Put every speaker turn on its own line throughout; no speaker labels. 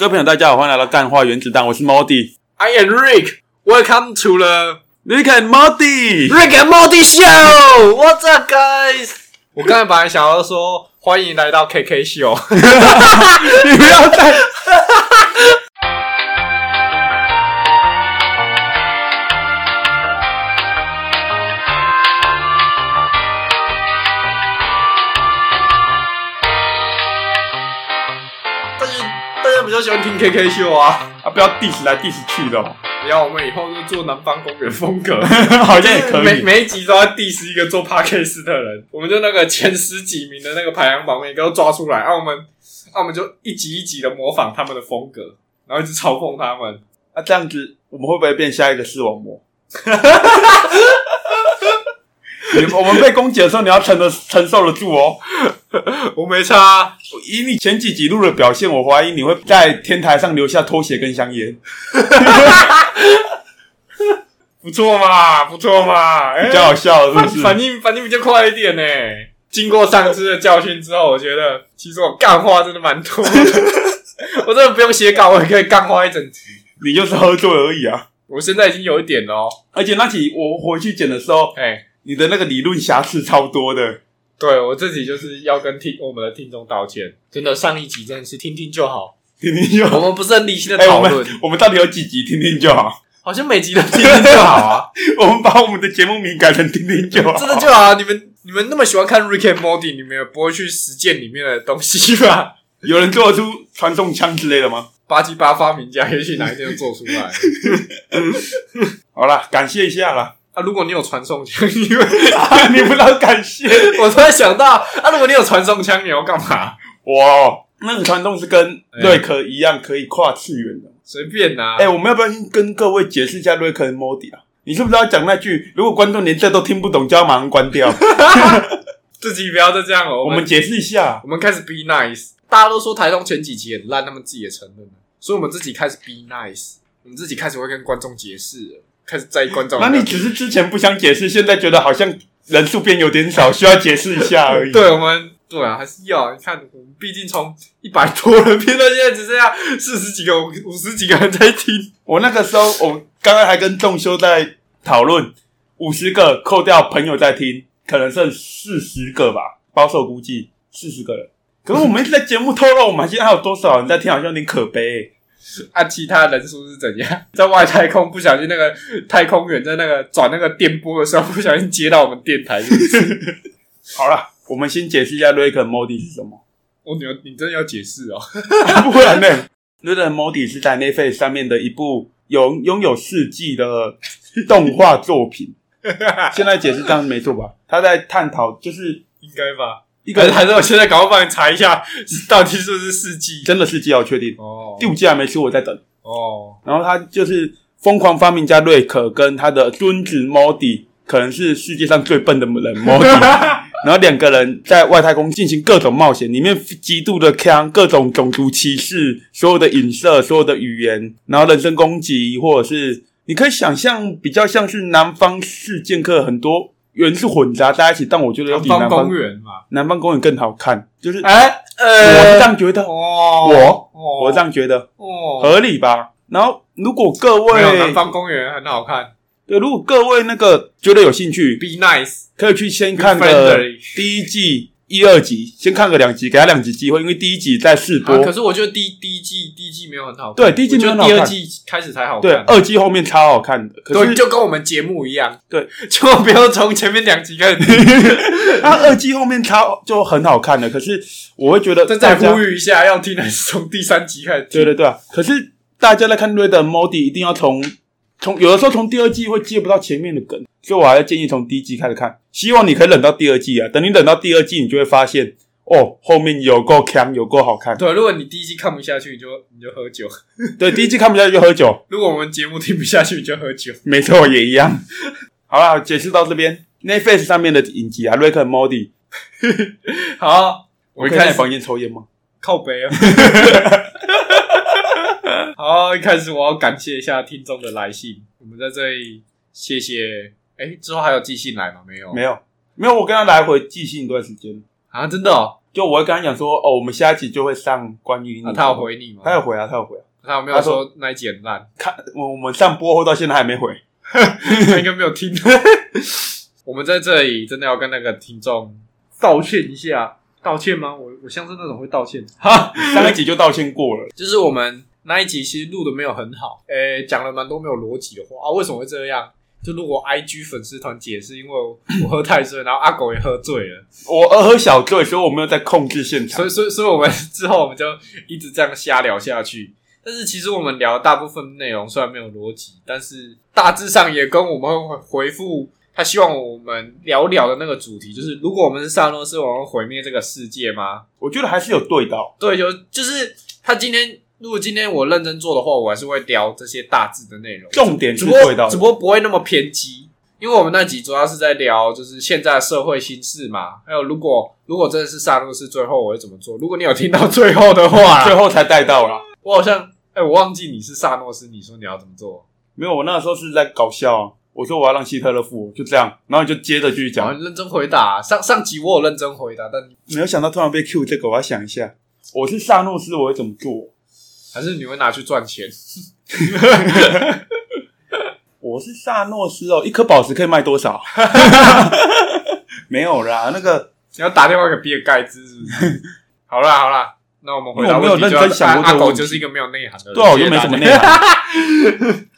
各位朋友，大家好，欢迎来到干话原子弹，我是 Modi。
I am Rick. Welcome to the
Rick and
Modi，Rick and Morty Show. What's up, guys? 我刚才本来想要说欢迎来到 KK 秀，
你不要再。
喜欢听 KK 秀啊。
啊，不要 diss 来 diss 去的、哦，
然后我们以后就做南方公园风格，
好像也可以。
每一集都要 diss 一个做 podcast 的人，我们就那个前十几名的那个排行榜每个都抓出来，啊，我们啊我们就一集一集的模仿他们的风格，然后一直嘲讽他们。
那、这样子，我们会不会变下一个视网膜？你我们被攻击的时候，你要承得承受得住哦。
我没差啊，
以你前几集录的表现，我怀疑你会在天台上留下拖鞋跟香烟，
不错嘛，不错嘛，哎
比较好笑，是不是？
反应反应比较快一点呢。经过上次的教训之后，我觉得其实我干话真的蛮多的，我真的不用写稿，我也可以干话一整集。
你就是喝醉而已啊！
我现在已经有一点了哦，
而且那集我回去剪的时候，
哎，
你的那个理论瑕疵超多的。
对我自己就是要跟听我们的听众道歉，真的上一集真的是听听就好，
听听就好。
我们不是很理性的
哎、我
讨论
们，我们到底有几集？听听就好。
好像每集都听听就好啊，
我们把我们的节目名改成听听就好。
真的就好啊。你们你们那么喜欢看 Rick and Morty，你们也不会去实践里面的东西吧？
有人做得出传送枪之类的吗？
八七八发明家，也许哪一天就做出来。
好啦，感谢一下啦。
啊，如果你有传送枪，因为
你不知道感谢
我突然想到，啊，如果你有传送枪，你要干嘛？
哇。那个传送是跟瑞克一样可以跨次元的。
随便拿。
哎、我们要不要先跟各位解释一下瑞克和莫迪啊？你是不是要讲那句？如果观众连这都听不懂，就要马上关掉。
自己不要再这样了。我们
我们解释一下。
我们开始 be nice。大家都说台东前几集很烂，他们自己也承认了，所以我们自己开始 be nice。我们自己开始会跟观众解释了，开始在意观众。
那你只是之前不想解释，现在觉得好像人数变有点少，需要解释一下而已。
对我们对啊，还是要你看，我们毕竟从一百多人变到现在只剩下四十几个、五五十几个人在听。
我那个时候，我刚刚还跟仲修在讨论，五十个扣掉朋友在听，可能剩四十个吧，保守估计四十个人。可是我们一直在节目透露，我们现在还有多少人在听，好像有点可悲、
按、其他人数是怎样？在外太空不小心那个 太空员在那个转那个电波的时候，不小心接到我们电台，是是？
好了，我们先解释一下 Rick and Morty 是什么，
哦，你有你真的要解释哦？
不然呢？Rick and Morty 是在 Netflix 上面的一部有拥有四季的动画作品。现在解释这样没错吧？他在探讨就是
应该吧？
一个
还是还是我现在赶快帮你查一下，到底是不是四季？
真的是季，我确定。
哦
第五季还没出，我在等。
哦，
然后他就是疯狂发明家瑞克跟他的孙子 Modi，可能是世界上最笨的人 Modi。然后两个人在外太空进行各种冒险，里面极度的强，各种种族歧视，所有的影射，所有的语言，然后人身攻击，或者是你可以想象比较像是南方四剑客很多元素混杂在一起，但我觉得有
南方
比南方
公园嘛？
南方公园更好看，就是
哎，
我是
呃，
这样觉得，
哦，
我
哦
我这样觉得
哦，
合理吧？然后如果各
没有南方公园很好看
对，如果各位那个觉得有兴趣
，，Be nice，
可以去先看第一季一二集，先看个两集，给他两集机会，因为第一集在试播，
啊，可是我觉得第第一季第一季没有很好看，
对第一季没有很好看
我觉得第二季开始才好
对，二季后面超好看的。可
对，
是
就跟我们节目一样，
对，
千万不要从前面两集开始听。
它二季后面超就很好看的，可是我会觉得
再再呼吁一下，要听还是从第三集开始听？
对对对啊，可是大家在看《瑞的 Modi》一定要从从有的时候从第二季会接不到前面的梗，所以我还是建议从第一季开始看。希望你可以忍到第二季啊，等你忍到第二季，你就会发现哦，后面有够强，有够好看。
对，如果你第一季看不下去，你就你就喝酒；
对，第一季看不下去就喝酒，
如果我们节目听不下去，你就喝酒。
没错，也一样。好了，解释到这边。Netflix 上面的影集啊，《瑞克 Modi》，
好，
我可以在你房间抽烟吗？
靠背啊。好，一开始我要感谢一下听众的来信，我们在这里谢谢。哎，之后还有寄信来吗？没有，
没有，没有。我跟他来回寄信一段时间。
啊，真的哦。
就我会跟他讲说，哦，我们下一集就会上关于
他有回你吗？
他有回啊，他有回啊。
他有没有
说
说那一集很烂？
看我我们上播后到现在还没回，
他应该没有听。我们在这里真的要跟那个听众道歉一下，道歉吗？我我像是那种会道歉。哈，
上一集就道歉过了。
就是我们那一集其实录的没有很好，诶、讲了蛮多没有逻辑的话啊。为什么会这样？就如果 IG 粉丝团解释，因为我我喝太醉，然后阿狗也喝醉了，
我呃喝小醉，所以我没有在控制现场
所以。所以所以我们 之后我们就一直这样瞎聊下去。但是其实我们聊的大部分内容虽然没有逻辑，但是大致上也跟我们会回复他希望我们聊聊的那个主题，就是如果我们是萨诺斯，我们会毁灭这个世界吗？
我觉得还是有对到。
对，有就是他今天如果今天我认真做的话，我还是会聊这些大致的内容，
重点是对到
只不过不会那么偏激。因为我们那集主要是在聊，就是现在的社会心事嘛，还有如果如果真的是萨诺斯，最后我会怎么做？如果你有听到最后的话，
最后才带到啦。
我好像哎、我忘记你是萨诺斯，你说你要怎么做？
没有，我那时候是在搞笑啊。我说我要让希特勒复活，就这样，然后你就接着继续
讲
讲。
认真回答、上上集我有认真回答，但你
没有想到突然被 Q 这个，我要想一下。我是萨诺斯，我会怎么做？
还是你会拿去赚钱？
我是萨诺斯哦，一颗宝石可以卖多少？没有啦，那个
你要打电话给比尔盖茨是不是？好啦好啦，那我们回答
我没有认真想过这
阿狗
个问题
就是一个没有内涵的人，
对啊，我就没什么内
涵。
涵。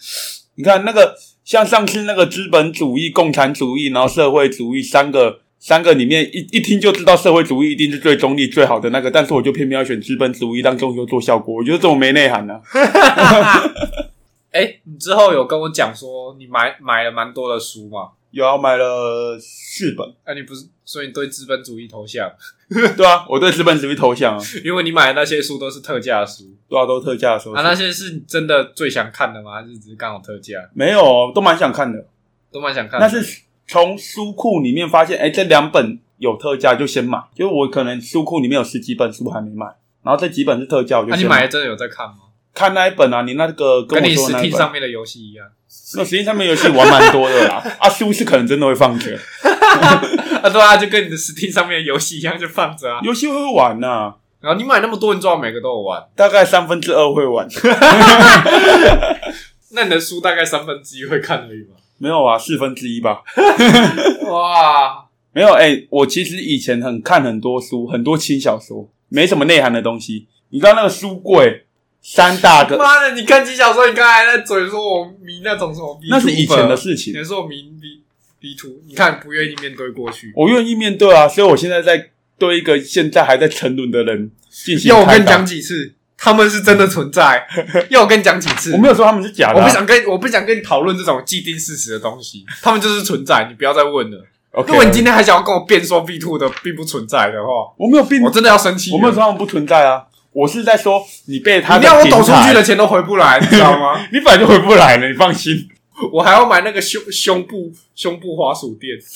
你看那个，像上次那个资本主义、共产主义，然后社会主义三个三个里面，一一听就知道社会主义一定是最中立、最好的那个，但是我就偏偏要选资本主义当中秋做效果，我觉得这种没内涵呢、
哎、你之后有跟我讲说你买买了蛮多的书嘛？
有啊，买了四本，
啊，你不是所以你对资本主义投降？
对啊，我对资本主义投降啊，
因为你买的那些书都是特价书
对啊，都是特价的时候
啊，那些是真的最想看的吗？还是只是刚好特价？
没有，都蛮想看的。
都蛮想看的。
那是从书库里面发现，哎、这两本有特价就先买，就是我可能书库里面有十几本书还没买，然后这几本是特价，我就
那、
先
啊你买的真的有在看吗？
看那一本啊，你那个跟我说的那一
上面的游戏一样。
那实际上面游戏玩蛮多的啦，啊书是可能真的会放着，
啊，对啊，就跟你的 Steam 上面的游戏一样，就放着啊。
游戏会玩呐、
然后你买那么多，你最好每个都有玩。
大概三分之二会玩，
那你的书大概三分之一会看而已嘛。
没有啊，四分之一吧，
哇，
没有。哎、我其实以前很看很多书，很多轻小说，没什么内涵的东西。你知道那个书柜三大个，
妈的！你看金小说，你刚才还在嘴说我迷那种什么 B，
那是以前的事情
你。说我迷 B B two，你看不愿意面对过去。
我愿意面对啊，所以我现在在对一个现在还在沉沦的人进行。
要我跟你讲，几次，他们是真的存在。要我跟你讲几次，
我没有说他们是假的、啊，
我不想跟我不想跟你讨论这种既定事实的东西，他们就是存在，你不要再问了。
OK，
如果你今天还想要跟我辩说 B two 的并不存在的话，
我没有辩
我，真的要生气。
我没有说他们不存在啊，我是在说你被他
你要我抖出去的钱都回不来，你知道吗？
你本来就回不来了，你放心。
我还要买那个胸胸部胸部滑鼠垫。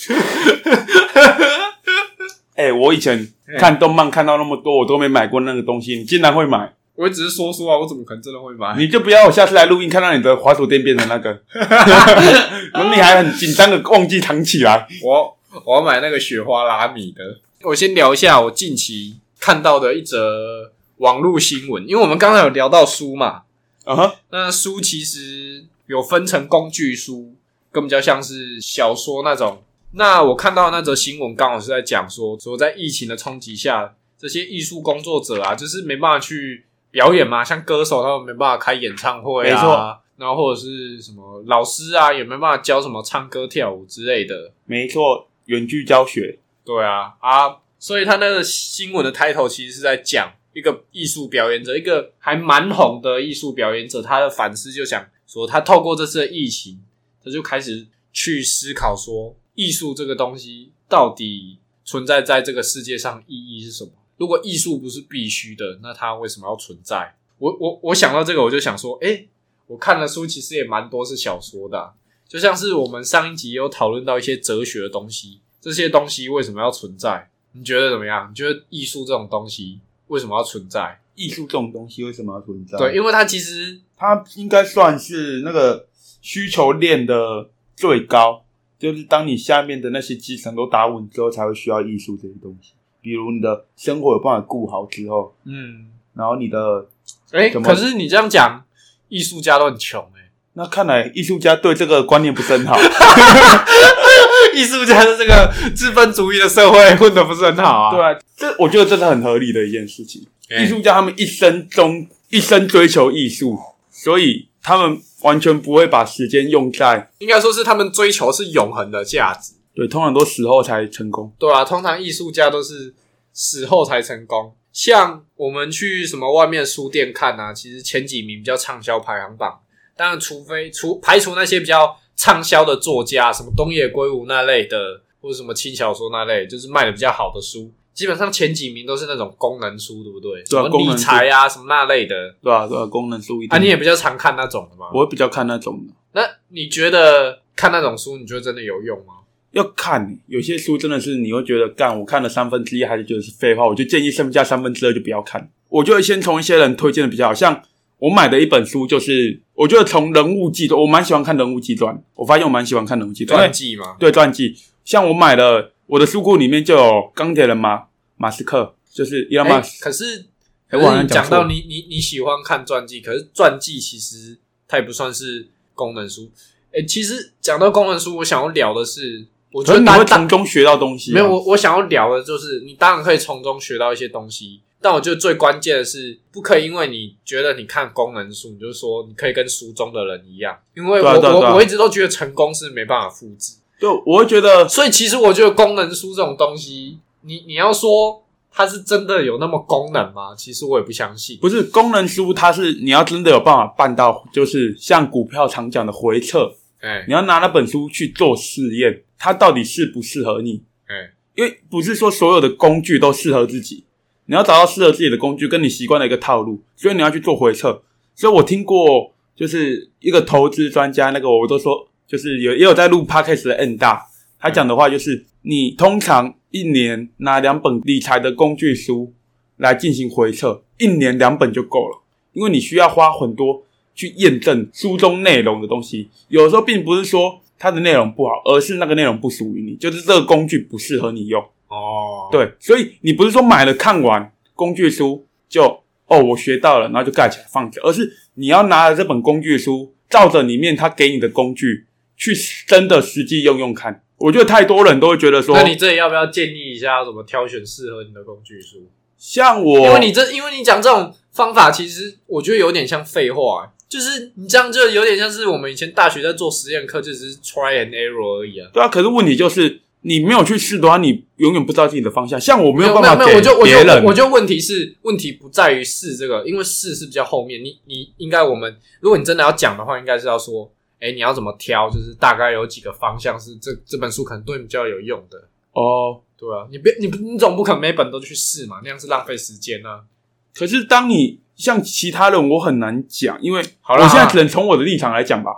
哎、我以前看动漫看到那么多，我都没买过那个东西，你竟然会买，
我只是说说啊，我怎么可能真的会买？
你就不要我下次来录音看到你的滑鼠垫变成那个，你还很紧张的忘记藏起来。
我我要买那个雪花拉米的。我先聊一下我近期看到的一则网络新闻，因为我们刚才有聊到书嘛，
啊哈，
那书其实有分成工具书，更比较像是小说那种。那我看到那则新闻，刚好是在讲说，说在疫情的冲击下，这些艺术工作者啊，就是没办法去表演嘛，像歌手他们没办法开演唱会啊，
没
然后或者是什么老师啊，也没办法教什么唱歌跳舞之类的。
没错，远距教学，
对啊，啊，所以他那个新闻的 title 其实是在讲一个艺术表演者，一个还蛮红的艺术表演者，他的反思就想说，他透过这次的疫情，他就开始去思考说，艺术这个东西到底存在在这个世界上意义是什么？如果艺术不是必须的，那它为什么要存在？我我我想到这个，我就想说，诶，我看的书其实也蛮多是小说的、就像是我们上一集有讨论到一些哲学的东西，这些东西为什么要存在？你觉得怎么样？你觉得艺术这种东西为什么要存在？
艺术这种东西为什么要存在？
对，，因为它其实
它应该算是那个需求链的最高，就是当你下面的那些基层都打稳之后，才会需要艺术这些东西。比如你的生活有办法顾好之后，
嗯，
然后你的
哎、可是你这样讲，艺术家都很穷哎、
那看来艺术家对这个观念不是很好。
艺术家的这个资本主义的社会混的不是很好啊。
对啊，这我觉得这是很合理的一件事情。
哎
艺术家他们一生中一生追求艺术，所以他们完全不会把时间用在
应该说是他们追求是永恒的价值。
对，通常都死后才成功。
对啊，通常艺术家都是死后才成功。像我们去什么外面书店看啊，其实前几名比较畅销排行榜，当然除非除排除那些比较畅销的作家，什么东野圭吾那类的，或者什么轻小说那类，就是卖的比较好的书，基本上前几名都是那种功能书，对不对？什么理
对啊理
财啊，什么那类的。
对啊、对啊、功能书一定。
啊，你也比较常看那种的吗？
我会比较看那种的，
那你觉得看那种书，你觉得真的有用吗？
要看有些书真的是你会觉得干，我看了三分之一还是觉得是废话，我就建议剩下三分之二就不要看。我就会先从一些人推荐的比较好，像我买的一本书就是，我觉得从人物记传，我蛮喜欢看人物记传，我发现我蛮喜欢看人物记传，
传记吗？
对传记，像我买了我的书库里面就有钢铁人马马斯克，就是伊隆马
哎
斯，
可是，
哎我好
可是你
像讲错
讲到你你你喜欢看传记，可是传记其实它也不算是功能书。哎、其实讲到功能书，我想要聊的是，我觉
得你会从中学到东西、啊。
没有我我想要聊的就是，你当然可以从中学到一些东西，但我觉得最关键的是，不可以因为你觉得你看功能书，你就说你可以跟书中的人一样，因为我、
啊啊啊
我我一直都觉得成功是没办法复制。
对，我会觉得
所以其实我觉得功能书这种东西，你你要说它是真的有那么功能吗？其实我也不相信。
不是功能书，它是你要真的有办法办到，就是像股票常讲的回测，
哎
你要拿那本书去做试验，它到底适不适合你？
哎，
因为不是说所有的工具都适合自己，你要找到适合自己的工具，跟你习惯的一个套路，所以你要去做回测。所以我听过，就是一个投资专家，那个我都说，就是有也有在录 podcast 的 N 大，他讲的话就是，你通常一年拿两本理财的工具书来进行回测，一年两本就够了，因为你需要花很多去验证书中内容的东西。有时候并不是说它的内容不好，而是那个内容不属于你，就是这个工具不适合你用。
哦，
对，所以你不是说买了看完工具书就哦我学到了，然后就盖起来放着，而是你要拿着这本工具书，照着里面他给你的工具去真的实际用用看。我觉得太多人都会觉得说
那，你这里要不要建议一下，要怎么挑选适合你的工具书？
像我，
因为你这，因为你讲这种方法，其实我觉得有点像废话、欸就是你这样就有点像是我们以前大学在做实验课，就只是 try and error 而已啊。
对啊，可是问题就是你没有去试的话，你永远不知道自己的方向。像我没
有
办法
没有，我就我就
给别人，
我就问题是问题不在于试这个，因为试是比较后面。你你应该我们，如果你真的要讲的话，应该是要说，哎、你要怎么挑，就是大概有几个方向是这这本书可能对你比较有用的。
哦。
对啊，你别你你总不可能每本都去试嘛，那样是浪费时间啊。
可是当你像其他人，我很难讲，因为
好了
我现在只能从我的立场来讲吧。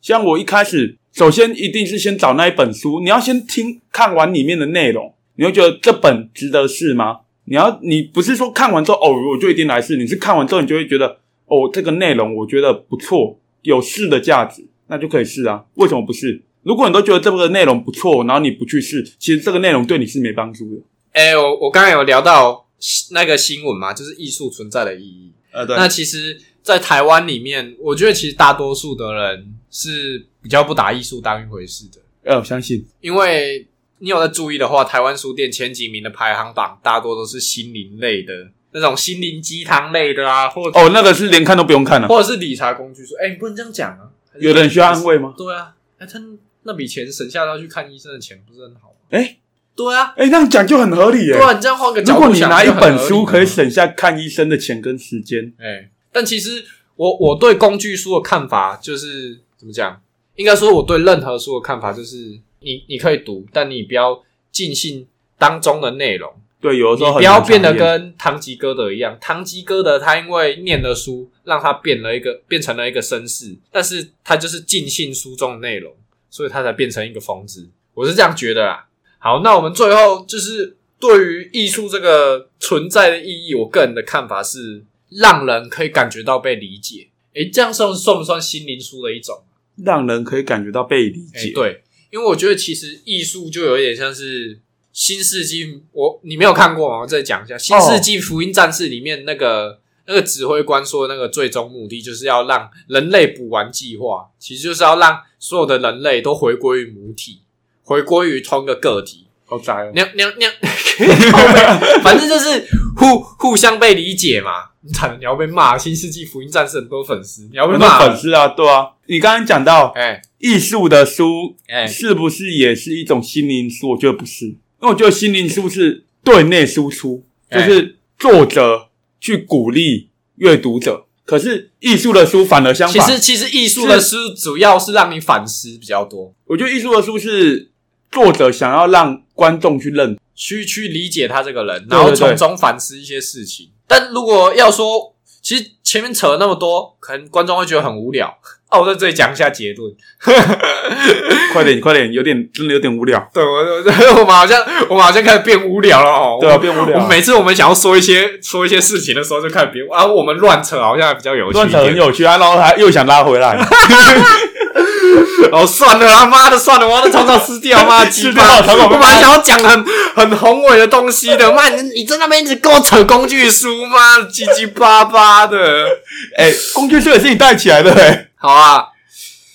像我一开始，首先一定是先找那一本书，你要先听看完里面的内容，你会觉得这本值得试吗？你要你不是说看完之后哦，我就一定来试，你是看完之后你就会觉得哦，这个内容我觉得不错，有试的价值，那就可以试啊。为什么不试？如果你都觉得这个内容不错，然后你不去试，其实这个内容对你是没帮助的。
哎、我我刚才有聊到那个新闻嘛，就是艺术存在的意义。
呃，对
那其实，在台湾里面，我觉得其实大多数的人是比较不把艺术当一回事的，
呃，我相信
因为你有在注意的话，台湾书店前几名的排行榜大多都是心灵类的那种心灵鸡汤类的啊，或者、
哦，那个是连看都不用看了、
或者是理财工具书。哎、你不能这样讲啊！
有的人需要安慰吗？
对啊，哎、他那笔钱省下到去看医生的钱，不是很好吗？
哎
对啊，
哎，那样讲就很合理耶。
对啊，你这样换个角
如
度想
果你拿一本书，可以省下看医生的钱跟时间。
哎、但其实我我对工具书的看法就是怎么讲？应该说我对任何书的看法就是，你你可以读，但你不要尽信当中的内容，
对，有的时候很
不要变得跟堂吉诃德一样。堂吉诃德他因为念了书，让他变了一个变成了一个绅士，但是他就是尽信书中的内容，所以他才变成一个疯子。我是这样觉得啦。好，那我们最后就是对于艺术这个存在的意义，我个人的看法是，让人可以感觉到被理解。诶，这样算算不算心灵书的一种？
让人可以感觉到被理
诶，
解。，
对，因为我觉得其实艺术就有一点像是新世纪我你没有看过吗？我再讲一下《新世纪福音战士》里面那个。那个指挥官说，那个最终目的就是要让人类补完计划，其实就是要让所有的人类都回归于母体，回归于同一个个体。
好宅哦！
娘娘娘，反正就是互互相被理解嘛。你惨，你要被骂。新世纪福音战士很多粉丝，你要被骂
粉丝啊？对啊。你刚刚讲到，哎，艺术的书，哎，是不是也是一种心灵书？我觉得不是，因为我觉得心灵书是对内输出，就是作者。去鼓励阅读者，可是艺术的书反而相反。
其实，其实艺术的书主要是让你反思比较多。
我觉得艺术的书是作者想要让观众去认、
去去理解他这个人，然后从中反思一些事情。但如果要说，其实前面扯了那么多，可能观众会觉得很无聊。哦，我在这里讲一下结论。
快点，快点，有点真的有点无聊。
对，我 我们好像我们好像开始变无聊了哦。
对啊，变无聊。
我们每次我们想要说一些说一些事情的时候，就开始变啊。我们乱扯好像比较有趣，
乱扯很有趣啊。然后他又想拉回来。
哦，算了，他妈的，算了，我要把草草撕掉，妈
吃掉草草。
我本来想要讲很很宏伟的东西的，妈，你你在那边一直跟我扯工具书，妈的，七七八八的。
哎，工具书也是你带起来的，哎。
好啊，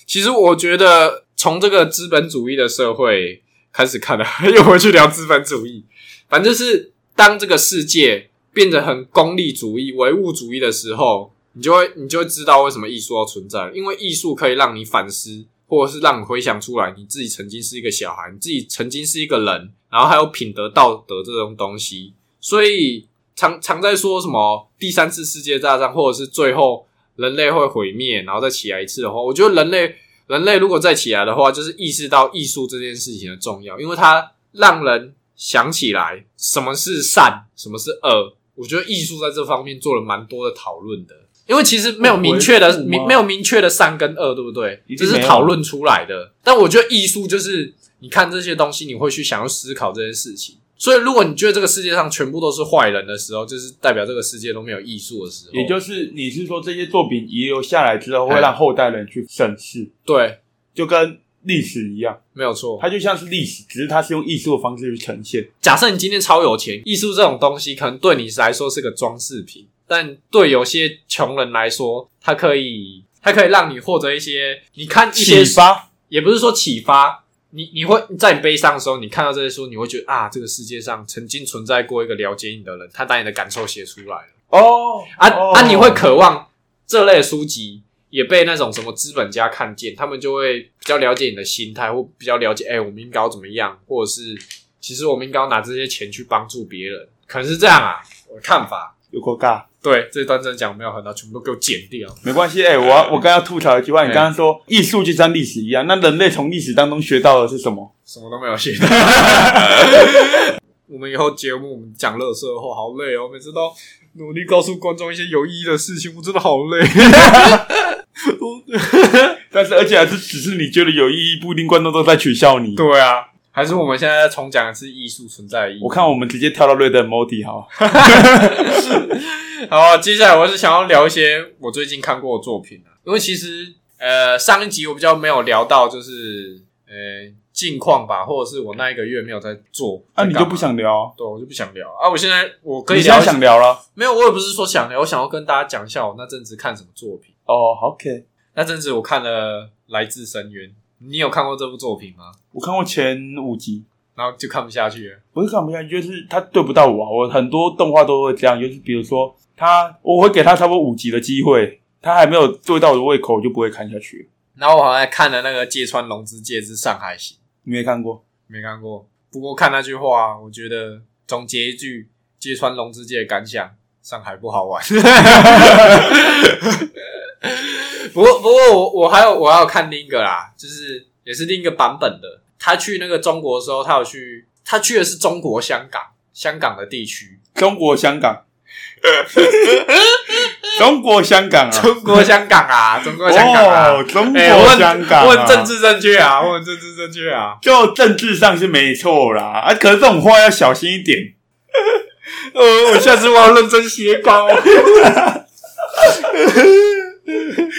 其实我觉得从这个资本主义的社会开始看的，又回去聊资本主义。反正是当这个世界变得很功利主义、唯物主义的时候，你就会你就会知道为什么艺术要存在。因为艺术可以让你反思，或者是让你回想出来你自己曾经是一个小孩，你自己曾经是一个人，然后还有品德、道德这种东西。所以常常在说什么第三次世界大战，或者是最后。人类会毁灭，然后再起来一次的话，我觉得人类人类如果再起来的话，就是意识到艺术这件事情的重要，因为它让人想起来什么是善，什么是恶。我觉得艺术在这方面做了蛮多的讨论的，因为其实没有明确的明没有明确的善跟恶，对不对？这是讨论出来的。但我觉得艺术就是你看这些东西，你会去想要思考这件事情。所以，如果你觉得这个世界上全部都是坏人的时候，就是代表这个世界都没有艺术的时候。
也就是你是说，这些作品遗留下来之后，会让后代人去审视？
对，
就跟历史一样，
没有错。
它就像是历史，只是它是用艺术的方式去呈现。
假设你今天超有钱，艺术这种东西可能对你来说是个装饰品，但对有些穷人来说，它可以，它可以让你获得一些，你看一些
启发，
也不是说启发。你你会在你悲伤的时候，你看到这些书，你会觉得啊，这个世界上曾经存在过一个了解你的人，他把你的感受写出来了。
哦，
啊啊！你会渴望这类书籍也被那种什么资本家看见，他们就会比较了解你的心态，或比较了解，哎，我们应该要怎么样，或者是其实我们应该要拿这些钱去帮助别人，可能是这样啊，我的看法。
有够尬，
对这段真的讲没有很大，全部都给我剪掉。
没关系，哎，我我刚要吐槽一句话，你刚刚说艺术就像历史一样，那人类从历史当中学到的是什么？
什么都没有学。我们以后节目我们讲乐色话，好累哦，每次都努力告诉观众一些有意义的事情，我真的好累。
但是而且还是只是你觉得有意义，不一定观众都在取笑你。
对啊。还是我们现在重讲的是艺术存在的意义。
我看我们直接跳到瑞德摩迪好。
好，接下来我是想要聊一些我最近看过的作品啊，因为其实呃上一集我比较没有聊到，就是呃近况吧，或者是我那一个月没有在做。
那你就不想聊？
对，我就不想聊啊！我现在我可以聊，
想聊了。
没有，我也不是说想聊，我想要跟大家讲一下我那阵子看什么作品。
哦，OK，
那阵子我看了《来自深渊》。你有看过这部作品吗？
我看过前五集，
然后就看不下去了。
不是看不下去，就是他对不到我。我很多动画都会这样，就是比如说他，我会给他差不多五集的机会，他还没有做到我的胃口，我就不会看下去。
然后我好像看了那个《芥川龙之介之上海行》，
你没看过？
没看过。不过看那句话，我觉得总结一句：芥川龙之介的感想，上海不好玩。不过，不过我我还有我还有看另一个啦，就是也是另一个版本的。他去那个中国的时候，他有去，他去的是中国香港，香港的地区。
中国香港，中国香港啊，
中国香港啊，中国香港啊，
中国香港，
问政治正确啊，问政治正确啊，
就政治上是没错啦，啊，可是这种话要小心一点。
呃，我下次我要认真写稿。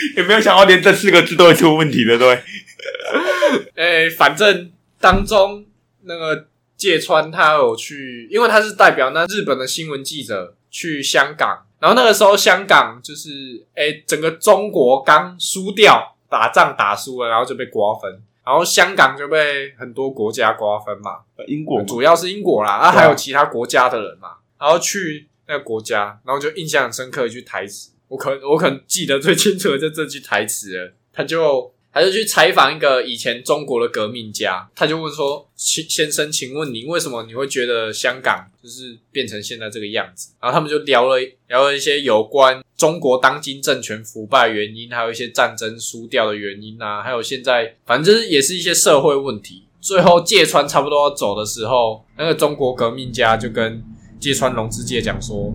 有没有想到连这四个字都会出问题的？对，
哎，反正当中那个芥川他有去，因为他是代表那日本的新闻记者去香港，然后那个时候香港就是哎、整个中国刚输掉，打仗打输了，然后就被瓜分，然后香港就被很多国家瓜分嘛，
呃英国
主要是英国啦，啊还有其他国家的人嘛，然后去那个国家，然后就印象很深刻一句台词，我可我可能记得最清楚的就这句台词了，他就他就去采访一个以前中国的革命家，他就问说：“先先生，请问你为什么你会觉得香港就是变成现在这个样子？”然后他们就聊了聊了一些有关中国当今政权腐败原因，还有一些战争输掉的原因啊，还有现在反正就是也是一些社会问题。最后芥川差不多要走的时候，那个中国革命家就跟芥川龙之介讲说：“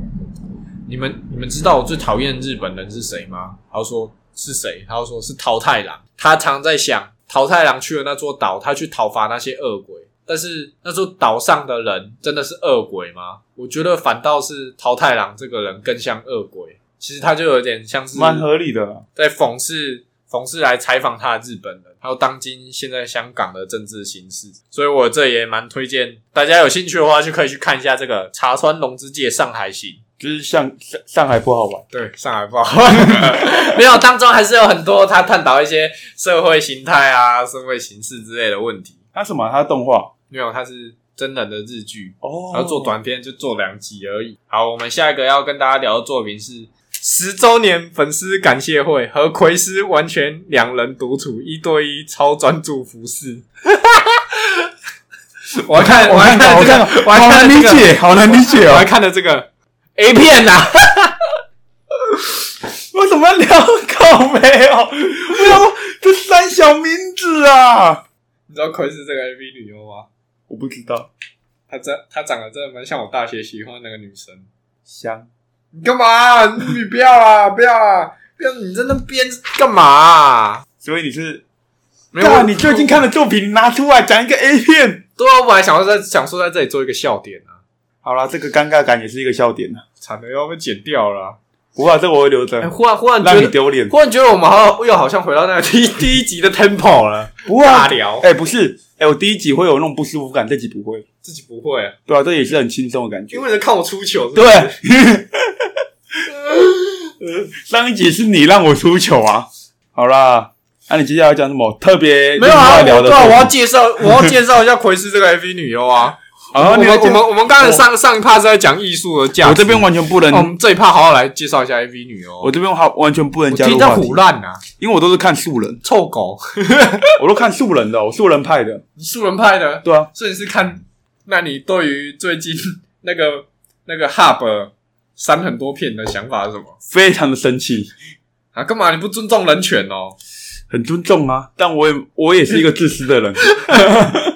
你们你们知道我最讨厌日本人是谁吗？”他就说是谁？他就说是桃太郎。他常在想，桃太郎去了那座岛，他去讨伐那些恶鬼。但是那座岛上的人真的是恶鬼吗？我觉得反倒是桃太郎这个人更像恶鬼。其实他就有点像是
蛮合理的啦。
在讽刺讽刺来采访他的日本人，还有当今现在香港的政治形势。所以我这也蛮推荐大家有兴趣的话，就可以去看一下这个茶川龙之介上海行。
就是上上上海不好玩，
对，上海不好玩，没有当中还是有很多他探讨一些社会形态啊、社会形势之类的问题。
他什么？他动画
没有，他是真人的日剧，
哦
然后做短片就做两集而已。好，我们下一个要跟大家聊的作品是十周年粉丝感谢会，和奎斯完全两人独处，一对一超专注服饰。我还看，
我
还
看到，我看到，
这个，我还
好难
看了这个，
理解，好难理解
我还
哦。
看了这个 A 片呐、啊。
为什么要聊靠没有？为什么这三小名字啊，
你知道奎是这个 A V 女优吗？
我不知道。
她真，她长得真的蛮像我大学喜欢的那个女生。
香，
你干嘛、你不要啊！不要啊！不要！你在那边干嘛、啊？
所以你是，
没有，
干你最近看的作品拿出来讲一个 A 片。
对啊，我本来想要在想说在这里做一个笑点啊，
好啦，这个尴尬感也是一个笑点啊。
惨了要被剪掉了啊、
不过、啊、这个我会留着
哎、，忽然忽然
让
觉得，
你丢脸。
忽然觉得我们好像又好像回到那个 第一第一集的 tempo 了，
不会啊
大，聊。
哎、不是，哎、我第一集会有那种不舒服感，这集不会。
自己不会、啊，
对啊，这也是很轻松的感觉。
因为人看我出糗是不
对
是，
上一集是你让我出糗啊。好啦，那、你接下来要讲什么特别
没有啊，
另外聊的
对啊，我要介绍我要介绍一下奎斯这个 AV 女优啊。
好，
我们
你
我们我们刚才上上一 part 是在讲艺术的价值，
我这边完全不能，
我们这一 part 好好来介绍一下 AV 女哦。
我这边好完全不能
我听在
加入话题
胡，烂啊，
因为我都是看素人，
臭狗，
我都看素人的，我素人派的。
素人派的，
对啊，
所以你是看，那你对于最近那个那个 Hub 删很多片的想法是什么
非常的生气，
啊？干嘛你不尊重人权哦？
很尊重啊，但我也我也是一个自私的人。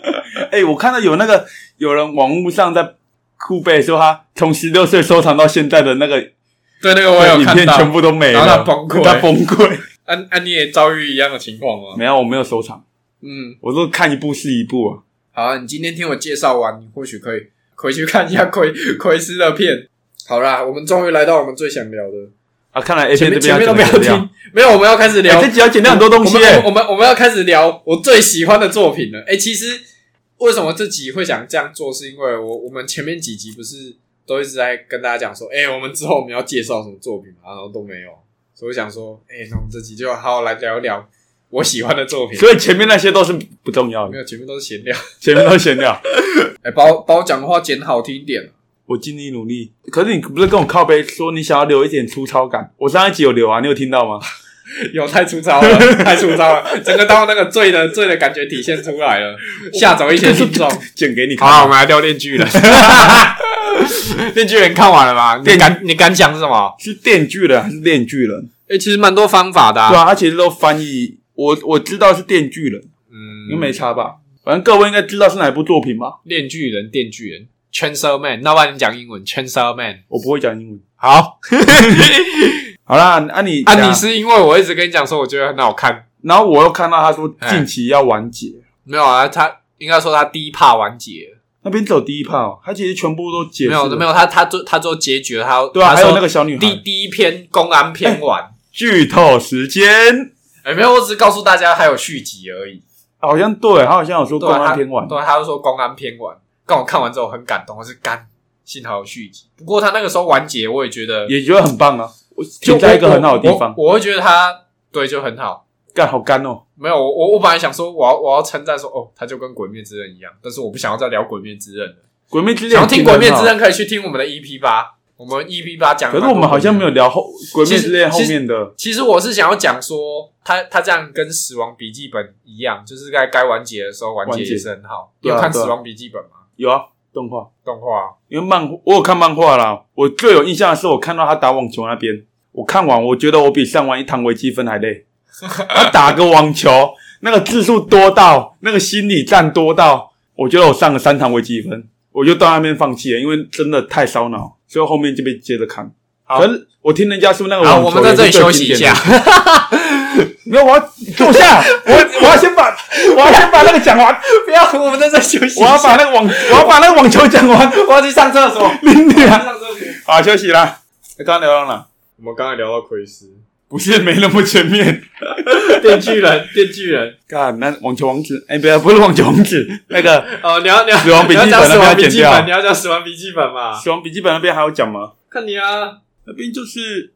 哎、我看到有那个有人网络上在酷贝说他从十六岁收藏到现在的那个
对，那个我有
影
看到。
片全部都没
然
了，
后他崩溃
他崩溃。
安安，你也遭遇一样的情况吗？
没有，我没有收藏，
嗯，
我都看一部是一部啊。
好啊，你今天听我介绍完，你或许可以回去看一下奎奎斯的片。好啦，我们终于来到我们最想聊的，
啊，看来 A
前
片这边
面前面都不要
剪得掉
听，没有，我们要开始聊。
哎这集要剪掉很多东西
我们我们我们我们要开始聊我最喜欢的作品了。哎、其实为什么这集会想这样做，是因为我我们前面几集不是都一直在跟大家讲说，哎、我们之后我们要介绍什么作品嘛，然后都没有，所以我想说，哎、那我们这集就好好来聊一聊我喜欢的作品。
所以前面那些都是不重要的，
没有，前面都是闲聊。
前面都是闲聊。
哎、把我把我讲的话剪好听一点。
我尽力努力，可是你不是跟我靠背说你想要留一点粗糙感？我上一集有留啊，你有听到吗？
有太粗糙了，太粗糙了，整个当那个醉的醉的感觉体现出来了，吓走一些听众。
剪给你看。
好，我们来聊《电锯人》。电锯人看完了吗？你敢你敢讲是什么？
是电锯人还是链锯人？
哎、其实蛮多方法的、
对啊，他其实都翻译，我我知道是电锯人，
嗯
应该没差吧？反正各位应该知道是哪一部作品吧？
链锯人、电锯人 （Chainsaw Man）。那不然你讲英文，Chainsaw Man。
我不会讲英文。
好，
好啦，啊你
啊，
讲
你是因为我一直跟你讲说，我觉得很好看。
然后我又看到他说近期要完结，
没有啊，他应该说他第一 part 完结了，
那边只有第一炮，哦他其实全部都结束
没有没有他他做他做结局了，他
对啊，还有那个小女
第
孩。
第第一篇公安篇完。
剧透时间，
哎、没有，我只是告诉大家还有续集而已。
好像对他好像有说公安篇完，
对，他就说公安篇完，让我看完之后很感动，我是干，幸好有续集。不过他那个时候完结，我也觉得
也觉得很棒啊，我
就
停在一个很好的地方，
我会觉得他对就很好。
干好干哦。
没有，我我我本来想说，我要我要称赞说，哦，他就跟《鬼灭之刃》一样，但是我不想要再聊《鬼灭之刃》了。
鬼灭之刃
想要听《鬼灭之刃》，可以去听我们的 EP 八，我们 EP 八讲。
可是我们好像没有。聊后鬼灭之刃后面的，
其实我是想要讲说，他他这样跟《死亡笔记本》一样，就是在该完结的时候完结也是很好。你有看《死亡笔记本》吗？
有啊，动画。
动画
因为漫我有看漫画啦，我最有印象的是我看到他打网球那边，我看完我觉得我比上完一堂微积分还累。他打个网球，那个字数多到，那个心理战多到，我觉得我上了三堂微积分，我就到那边放弃了，因为真的太烧脑，所以后面就被接着看。
好
可是我听人家说那个
好，
网球
我们在这里休息一下。
没有，我要坐下，我我要先把我要先把那个讲完，
不要，我们在这休息
我要把。那个网 我要把那个网球讲完。
我要去上厕所。
好休息啦。刚刚聊到哪？
我们刚才聊到奎斯、
不是没那么全面。
电锯人、电锯人。
干，那网球王子，哎、不要，不是网球王子，那个
哦，你要你要
死亡笔记本
你要讲死亡笔记
那边要剪掉
本，你要讲死亡笔记本嘛？
死亡笔记本那边还有讲吗？
看你啊！
那边就是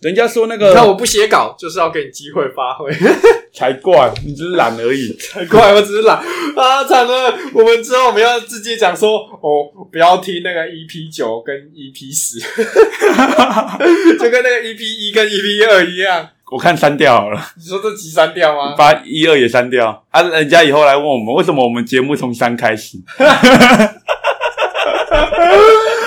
人家说那
个，那我不写稿，就是要给你机会发挥。
才怪，你只是懒而已。
才怪，我只是懒啊，惨了！我们之后我们要直接讲说，哦，不要听那个 EP 九跟 EP 十，就跟那个 EP 一跟 EP 二一样。
我看删掉好了，
你说这集删掉吗？
把一二也删掉。啊，人家以后来问我们，为什么我们节目从三开始？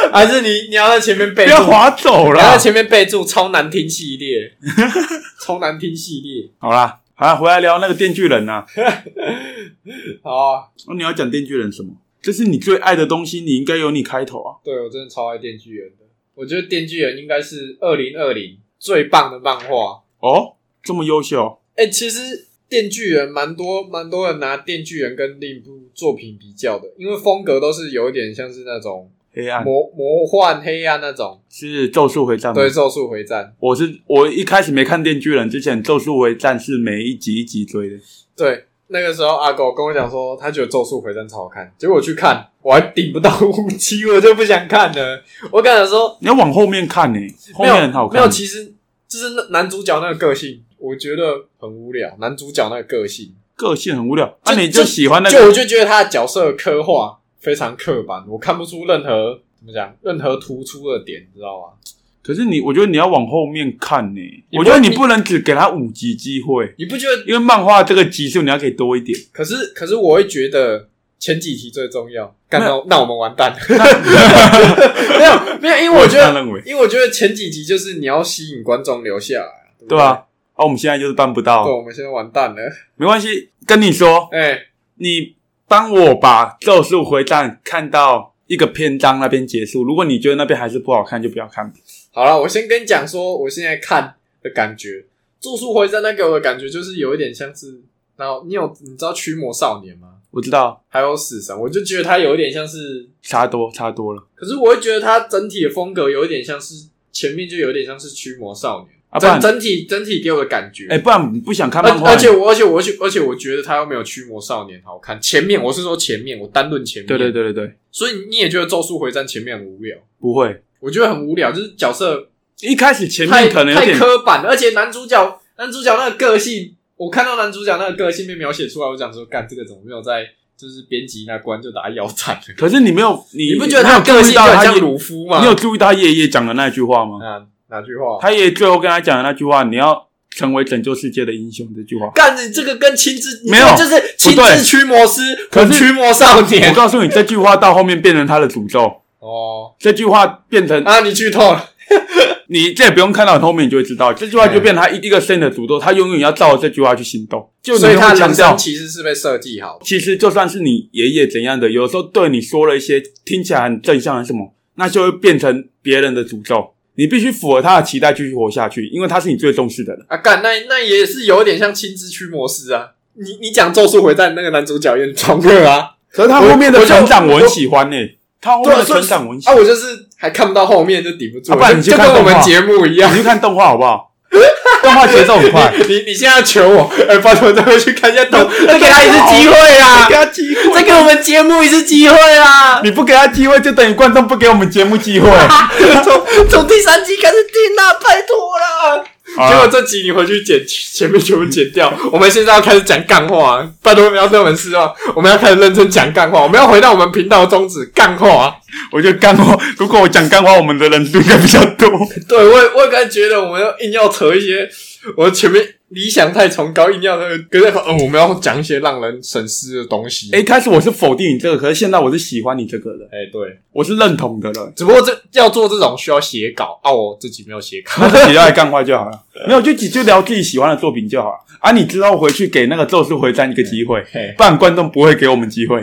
还是你你要在前面备注？
不要划走了。
你要在前面备注超难听系列，超难听系列。
好啦，好啦，回来聊那个电锯人呐、
好啊，
哦，你要讲电锯人什么？这是你最爱的东西，你应该有你开头啊。
对我真的超爱电锯人的。我觉得电锯人应该是二零二零最棒的漫画。
哦，这么优秀，
哎、其实电锯人蛮多蛮多人拿电锯人跟另一部作品比较的，因为风格都是有一点像是那种
黑暗
魔魔幻黑暗那种。
是咒术回战吗？
对，咒术回战，
我是我一开始没看《电锯人》之前，《咒术回战》是每一集一集追的。
对，那个时候阿狗跟我讲说，他觉得咒术回战超好看，结果我去看，我还顶不到五期，我就不想看了。我跟他说，
你要往后面看呢、后面很好看。
没有，其实就是那男主角那个个性，我觉得很无聊。男主角那个个性，
个性很无聊。啊，你就喜欢那个
就我？就觉得他的角色刻画非常刻板，我看不出任何怎么讲，任何突出的点，你知道吗？
可是你，我觉得你要往后面看呢、我觉得你
你
不能只给他五集机会，
你不觉得？
因为漫画这个集数你要给多一点。
可是可是我会觉得前几集最重要。那那我们完蛋了。没有没有，因为我觉得，因为我觉得前几集就是你要吸引观众留下来，对不
对吧、啊？我们现在就是办不到对，
我们现在完蛋了。
没关系。跟你说，
哎、
你帮我把《咒术回战》看到一个篇章那边结束。如果你觉得那边还是不好看，就不要看。
好了，我先跟你讲说，我现在看的感觉，《咒术回战》那给我的感觉就是有一点像是，然后你有你知道《驱魔少年》吗？
我知道，
还有《死神》，我就觉得它有一点像是，
差多差多了
可是我会觉得它整体的风格有一点像是前面就有点像是《驱魔少年》
啊，不然
整整体整体给我的感觉，
哎、不然你不想看漫画？
而而且我而且我而且而且我觉得他又没有《驱魔少年》好看。前面我是说前面，我单论前面，
对对，对对对，
所以你也觉得《咒术回战》前面很无聊？
不会。
我觉得很无聊，就是角色
一开始前面可能有点
刻板了，而且男主角男主角那个个性，我看到男主角那个个性被描写出来，我想说，干这个怎么没有在就是编辑那关就打腰斩了？
可是你没有，你
你不觉得他
有
个性就很
到他
像鲁夫吗？
你有注意到他爷爷讲的那句话吗？
啊哪句话？
他爷爷最后跟他讲的那句话：“你要成为拯救世界的英雄。”这句话，
干你这个跟亲自
没有
这个就是亲自驱魔师，
可
驱魔少年我
告诉你，这句话到后面变成他的诅咒。
哦
这句话变成
啊，你剧透了，
你这也不用看到后面，你就会知道，这句话就变成他一一个生的诅咒，他永远要照着这句话去行动。就你
所以他
强调
生，其实是被设计好。
其实就算是你爷爷怎样的，有时候对你说了一些听起来很正向的什么，那就会变成别人的诅咒。你必须符合他的期待继续活下去，因为他是你最重视的人。
啊，干那那也是有点像亲自驱魔师啊。你你讲《咒术回战》那个男主角也很狂热啊，
可是他后面的成长我很喜欢呢、他后面的成长我很喜欢啊，
我就是还看不到后面就顶不住，
啊不然你去
就跟我们节目一样
你。去看动画好不好？动画节奏很快，
你你现在要求我，哎、拜托再回去看一下动，再给他一次机会啦
给，他机会，
再给我们节目一次机会啦。
你不给他机会，就等于观众不给我们节目机会。
从从第三集开始听啦，拜托啦。结果这集你回去剪，前面全部剪掉。我们现在要开始讲干话，拜托不要对我们失望。我们要开始认真讲干话，我们要回到我们频道的宗旨，干话。
我觉得干话，如果我讲干话，我们的人数应该比较多。
对我也我也刚才觉得我们要硬要扯一些，我前面理想太崇高，硬要那个跟那个，嗯，我们要讲一些让人省思的东西。
哎，一开始我是否定你这个，可是现在我是喜欢你这个的，
哎、对，
我是认同的了。
只不过这要做这种需要写稿啊，我自己没有写稿。
那自己来干坏就好了，没有就就就聊自己喜欢的作品就好了。啊，你知道回去给那个《咒术回战》一个机会，
嘿
不然观众不会给我们机会。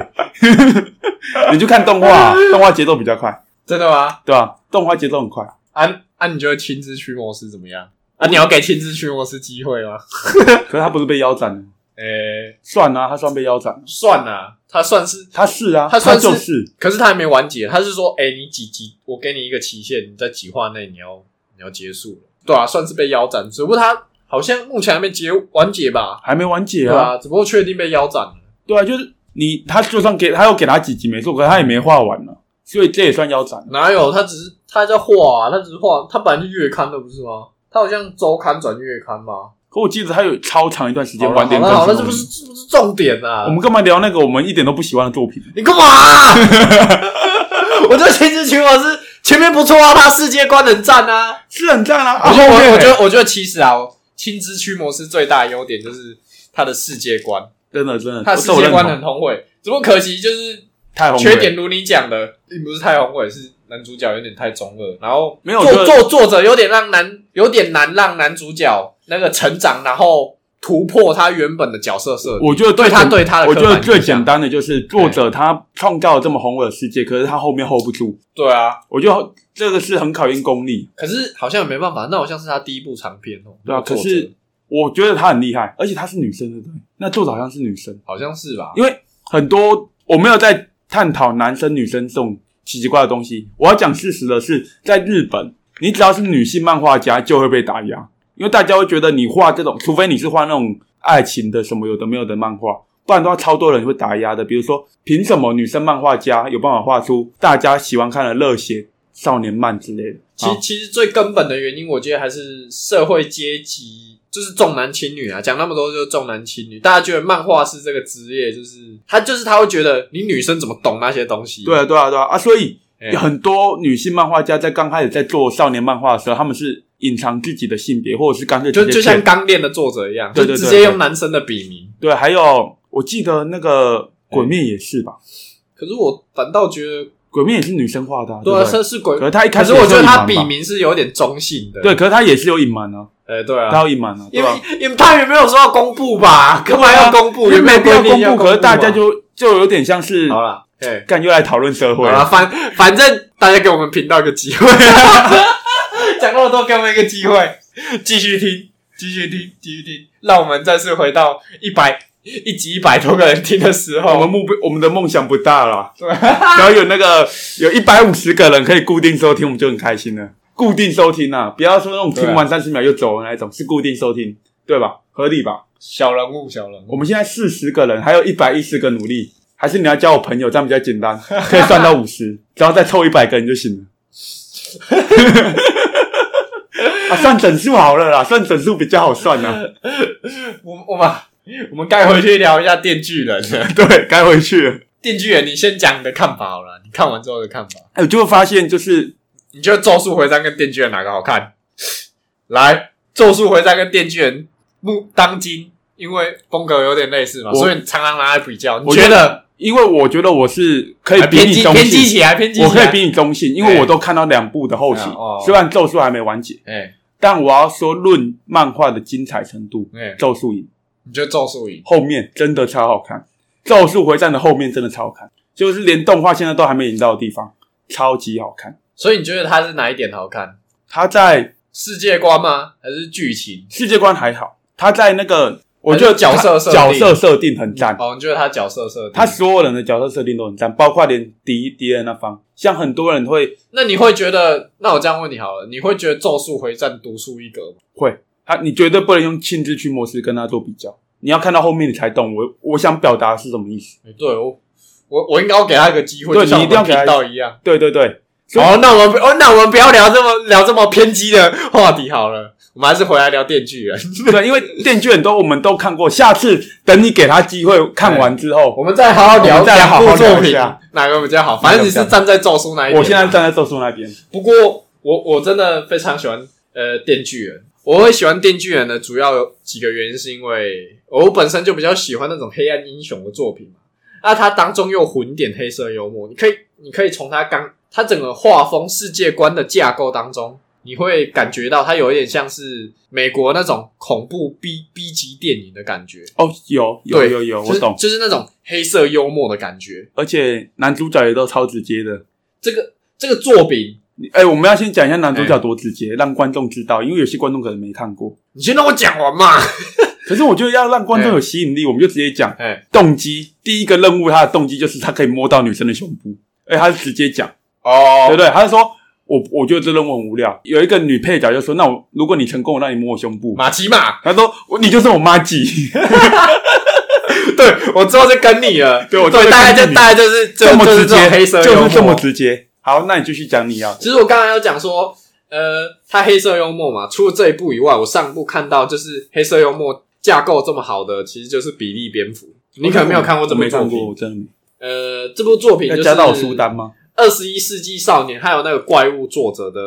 你就看动画啊、动画节奏比较快，
真的吗？
对吧？动画节奏很快，
啊啊，你觉得亲之驱魔师怎么样？啊，你要给亲自驱魔师机会吗？
可是他不是被腰斩了，
诶、
算啊，他算被腰斩。
算啊，他算是，
他是啊，他
他算是
就是
可是他还没完结，他是说，诶、你几集，我给你一个期限，你在几话内你要你要结束了，对啊，算是被腰斩，只不过他好像目前还没结完结吧？
还没完结啊。
对啊，只不过确定被腰斩了。
对啊，就是你他就算给他要给他几集没错，可是他也没画完呢，所以这也算腰斩。
哪有？他只是他在画、啊，他只是画，他本来就月刊的不是吗？他好像周刊转月刊吧？
可我记得他有超长一段时间晚点
好了好了，这不是这不是重点啊！
我们干嘛聊那个我们一点都不喜欢的作品？
你干嘛、啊？我觉得亲之群我是前面不错啊，他世界观很赞啊。
是很赞啊！
我觉得我觉得我觉得其实啊，青之驱魔师最大的优点就是他的世界观，
真的真的，
他的世界观很宏伟，只不过可惜就是
太红
缺点，如你讲的，并不是太宏伟，是男主角有点太中二，然后
没有
作作作者有点让男有点难让男主角那个成长，然后突破他原本的角色设定。
我觉得
对他对他的
我觉得最简单的就是作者他创造了这么宏伟的世界，可是他后面 hold 不住。
对啊，
我觉得这个是很考验功力，
可是好像也没办法，那好像是他第一部长篇哦。
对啊。可是我觉得他很厉害，而且他是女生，对不对？那作者好像是女生，
好像是吧？
因为很多我没有在探讨男生女生这种奇奇怪的东西。我要讲事实的是，在日本，你只要是女性漫画家就会被打压，因为大家会觉得你画这种，除非你是画那种爱情的什么有的没有的漫画，不然的话超多人会打压的。比如说，凭什么女生漫画家有办法画出大家喜欢看的热血少年漫之类的？
其其实最根本的原因，我觉得还是社会阶级，就是重男轻女啊。讲那么多就是重男轻女，大家觉得漫画是这个职业，就是他就是他会觉得你女生怎么懂那些东西？
对啊，对啊，对啊啊！所以很多女性漫画家在刚开始在做少年漫画的时候，他们是隐藏自己的性别，或者是干脆
就就像刚练的作者一样，就直接用男生的笔名。
对，还有我记得那个鬼灭也是吧？
可是我反倒觉得，
鬼灭也是女生画的、啊，
对啊，
不对？
是是鬼
可，是他一开
可是我
始也
觉得他笔名是有点中性的。
对，，可是他也是有隐瞒啊，
呃，对
他
啊，
有隐瞒啊，对
因为
吧？
因为他也没有说要公布吧，干嘛要公布？
因为
也没有
要公布，可是大家就就有点像是
好了，哎。
干又来讨论社会
好了，反反正大家给我们频道一个机会，讲那么多，给我们一个机会，继续听，继续听，继续听，让我们再次回到一百 一集一百多个人听的时候，
我们目标我们的梦想不大啦，
对
只要有那个有一百五十个人可以固定收听，我们就很开心了。固定收听啊，不要说那种听完三十秒就走的那一种，是固定收听，对吧？合理吧？
小人物，小人物，
我们现在四十个人，还有一百一十个努力，还是你要交我朋友，这样比较简单，可以算到五十，只要再凑一百个人就行了。啊，算整数好了啦，算整数比较好算啊。
我我们 我们该回去聊一下电锯人了。
对，该回去了。
电锯人，你先讲你的看法好了，你看完之后的看法，
哎，我就会发现，就是
你觉得《咒术回战》跟《电锯人》哪个好看？来，《咒术回战》跟《电锯人》目当今，因为风格有点类似嘛，所以常常拿来比较。你
我觉
觉得
因为我觉得我是可以比
偏激
你中性，
偏激起来，偏激起来？
我可以比你中性，因为我都看到两部的后期虽然咒术还没完结，
哎
但我要说论漫画的精彩程度，
哎，
咒术赢。
你觉得咒术赢？
后面真的超好看，《咒术回战》的后面真的超好看，就是连动画现在都还没赢到的地方，超级好看。
所以你觉得它是哪一点好看？
他在
世界观吗？还是剧情？
世界观还好，他在那个我觉得
角色
角色设定很赞，
哦，你觉得它角色设定？
他所有人的角色设定都很赞，包括连敌敌人那方，像很多人会
那你会觉得？那我这样问你好了，你会觉得《咒术回战》独树一格吗？
会，他你绝对不能用亲自去模式跟他做比较，你要看到后面你才懂我我想表达的是什么意思。
哎对我我我应该要给他一个机会，
对你一定要给他
频道一样。
对对对，所以
好，那我们哦，那我们不要聊这么聊这么偏激的话题好了，我们还是回来聊电锯人。
对，因为电锯人都我们都看过，下次等你给他机会看完之后，
我们再好好聊
再好好
部作品
聊一下，
哪个比较好？反正你是站在咒术那一边。
我现在站在咒术那边。
不过我我真的非常喜欢呃电锯人。我会喜欢电锯人的主要有几个原因，是因为我本身就比较喜欢那种黑暗英雄的作品嘛。那它当中又混点黑色幽默，你可以你可以从它刚它整个画风、世界观的架构当中，你会感觉到它有一点像是美国那种恐怖 B B 级电影的感觉。
哦，有有
对
有有，
就是
我懂。
就是那种黑色幽默的感觉。
而且男主角也都超直接的。
这个这个作品，
你哎、我们要先讲一下男主
哎
角多直接，让观众知道，因为有些观众可能没看过。
你先让我讲完嘛。
可是我觉得要让观众有吸引力，我们就直接讲
哎，
动机。第一个任务，他的动机就是他可以摸到女生的胸部，哎，他是直接讲，
哦
对不对？他是说我我觉得这任务很无聊。有一个女配角就说：“那我如果你成功，我让你摸我胸部。
马奇马，”
他说：“你就是我妈吉。
对我之后就跟你了。
对我之后就
大概
跟你
就大概就是就
这么直接，
黑色幽默，
就是这么直接。好，那你继续讲你要。
其实我刚才有讲说，呃，他黑色幽默嘛，除了这一部以外，我上部看到就是黑色幽默架构这么好的，其实就是比利蝙蝠。你可能没有看过这部作品
我，真的。
呃，这部作品就是
要加到我书单吗？
二十一世纪少年，还有那个怪物作者的，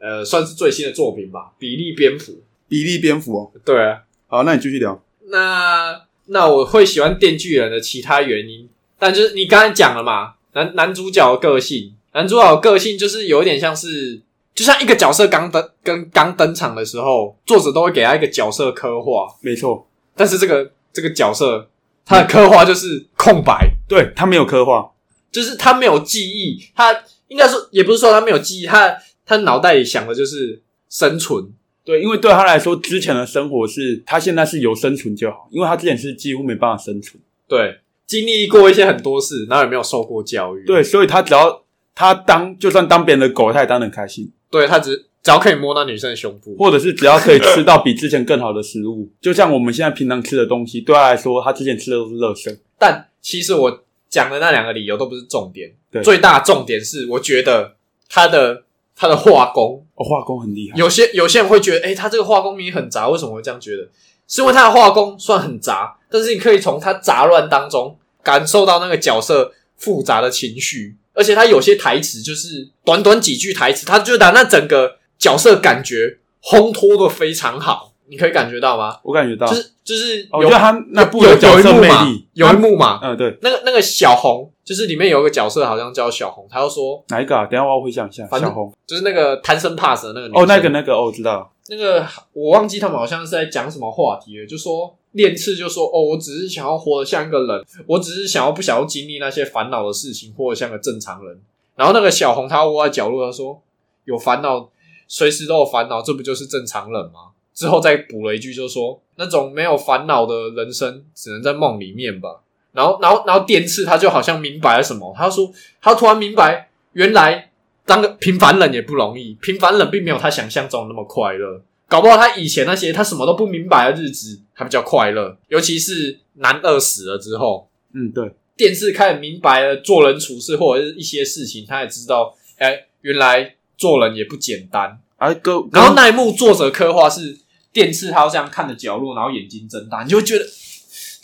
呃，算是最新的作品吧，比利蝙蝠。
比利蝙蝠哦。
对啊，
好，那你继续聊。
那那我会喜欢电锯人的其他原因，但就是你刚才讲了嘛，男男主角的个性，男主角的个性就是有一点像是，就像一个角色刚登跟刚登场的时候，作者都会给他一个角色刻画，
没错，
但是这个这个角色他的刻画就是空白，
对他没有刻画，
就是他没有记忆，他应该说也不是说他没有记忆，他他脑袋里想的就是生存，
对，因为对他来说，之前的生活是他现在是有生存就好，因为他之前是几乎没办法生存。
对，经历过一些很多事，然后也没有受过教育，
对，所以他只要他当就算当别人的狗，他也当得很开心，
对他只只要可以摸到女生的胸部，
或者是只要可以吃到比之前更好的食物，就像我们现在平常吃的东西，对他来说，他之前吃的都是垃圾。
但其实我讲的那两个理由都不是重点，
对。
最大重点是我觉得他的他的画工，
哦，画工很厉害，
有些有些人会觉得，诶、他这个画工明明很杂，为什么会这样觉得？是因为他的画工算很杂，但是你可以从他杂乱当中感受到那个角色复杂的情绪，而且他有些台词就是短短几句台词，他就把那整个角色感觉烘托的非常好，你可以感觉到吗？
我感觉到，
就是就是有
觉得他那部
有
角色
有一幕嘛
魅力，
有一幕嘛，
嗯，对，
那个那个小红，就是里面有一个角色好像叫小红，他就说
哪一个啊？等一下我要回想一下，小红。
就是那个贪生怕死的那个
哦，那个那个，哦，我知道，
那个我忘记他们好像是在讲什么话题了，就说练次就说哦，我只是想要活得像一个人，我只是想要不想要经历那些烦恼的事情，活得像个正常人。然后那个小红她窝在角落，她说有烦恼，随时都有烦恼，这不就是正常人吗？之后再补了一句，就说那种没有烦恼的人生，只能在梦里面吧。然后，然后，然后电次他就好像明白了什么，他说他突然明白，原来当个平凡人也不容易，平凡人并没有他想象中那么快乐。搞不好他以前那些他什么都不明白的日子，还比较快乐。尤其是男二死了之后，
嗯，对，
电视开始明白了做人处事或者是一些事情，他也知道，哎，原来做人也不简单。
啊，哥，
然后那一幕作者刻画是电视，他要这样看着角落，然后眼睛睁大，你就会觉得，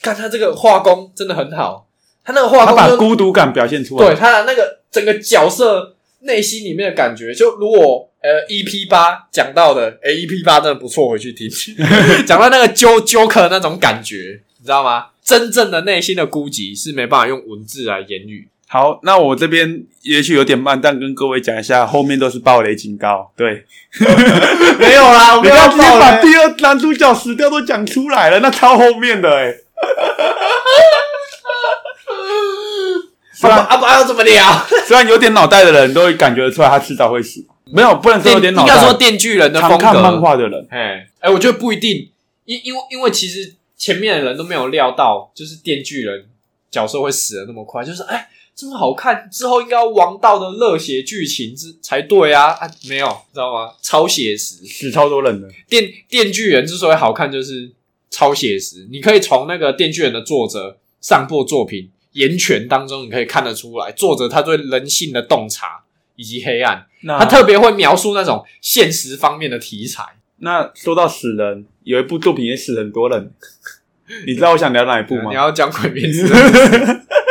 看他这个画工真的很好，他那个画
他把孤独感表现出来，
对他的那个整个角色内心里面的感觉，就如果呃 EP 八讲到的，诶 EP 八真的不错，回去听。讲到那个纠纠克那种感觉，你知道吗？真正的内心的孤寂是没办法用文字来言语。
好，那我这边也许有点慢，但跟各位讲一下，后面都是暴雷警告。对，
没有啦，我
你
没有
刚直接把第二男主角死掉都讲出来了，那超后面的哎、虽然
啊不啊不要怎么聊？
虽然有点脑袋的人都会感觉得出来，他迟早会死。没有，不能说有点脑袋。
应该说电锯人的风
格看漫。画的人，
哎哎，我觉得不一定，因因为因为其实前面的人都没有料到，就是电锯人角色会死的那么快，就是哎，这么好看，之后应该要王道的热血剧情之才对啊啊，没有，知道吗？超写实。
死超多人的。
电电锯人之所以好看，就是超写实。你可以从那个电锯人的作者上部作品《岩泉》当中，你可以看得出来，作者他对人性的洞察以及黑暗，
那
他特别会描述那种现实方面的题材。
那说到死人，有一部作品也死很多人，你知道我想聊哪一部吗
你？要讲《鬼灭之刃》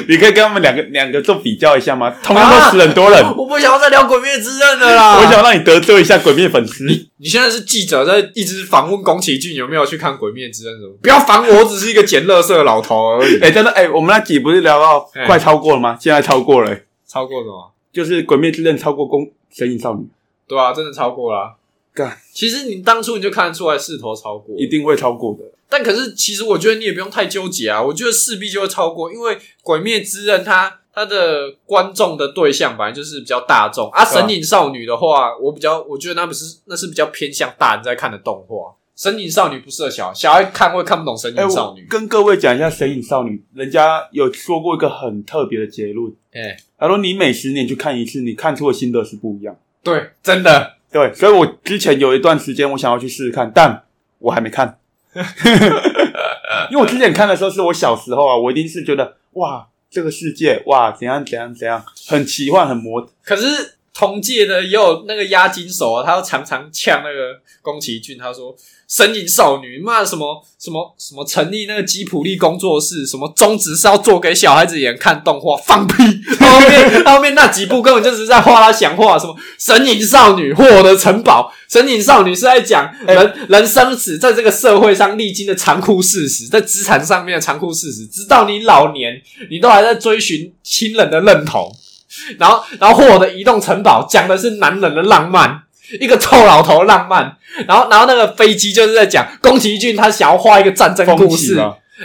你可以跟他们两个两个做比较一下吗？同样都死很多人，
我不想要再聊《鬼灭之刃》的啦。
我想让你得罪一下鬼灭粉丝。
你现在是记者，在一直访问宫崎骏有没有去看《鬼灭之刃》什么？不要烦我，我只是一个捡垃圾的老头而已。
哎、真的哎、我们那集不是聊到
哎
快超过了吗？现在超过了、欸
超过什么？
就是《鬼灭之刃》超过《宫神隐少女》，
对啊，真的超过了啊、
干。
其实你当初你就看得出来势头超过，
一定会超过的。
但可是其实我觉得你也不用太纠结啊，我觉得势必就会超过，因为《鬼灭之刃》它它的观众的对象本来就是比较大众。啊，《神隐少女》的话，我比较我觉得那不是那是比较偏向大人在看的动画，《神隐少女》不适合小孩，小孩看会看不懂《神
哎、
隐少女》
我跟各位讲一下《神隐少女》，人家有说过一个很特别的结论，
哎、
他说你每十年去看一次，你看出的心得是不一样。
对，真的，
对，所以我之前有一段时间我想要去试试看，但我还没看，因为我之前看的时候是我小时候啊，我一定是觉得哇，这个世界哇怎样怎样怎样，很奇幻很魔，
可是同届的也有那个押金手啊，他又常常呛那个宫崎骏，他说“神隐少女”骂什么什么什么成立那个吉普力工作室，什么宗旨是要做给小孩子演看动画，放屁！后面后面那几部根本就只是在画他想画什么神隐少女或我的城堡，神隐少女是在讲人、人生死在这个社会上历经的残酷事实，在资产上面的残酷事实，直到你老年，你都还在追寻亲人的认同。然后，然后霍尔的移动城堡讲的是男人的浪漫，一个臭老头浪漫。然后，然后那个飞机就是在讲宫崎骏他想要画一个战争故事。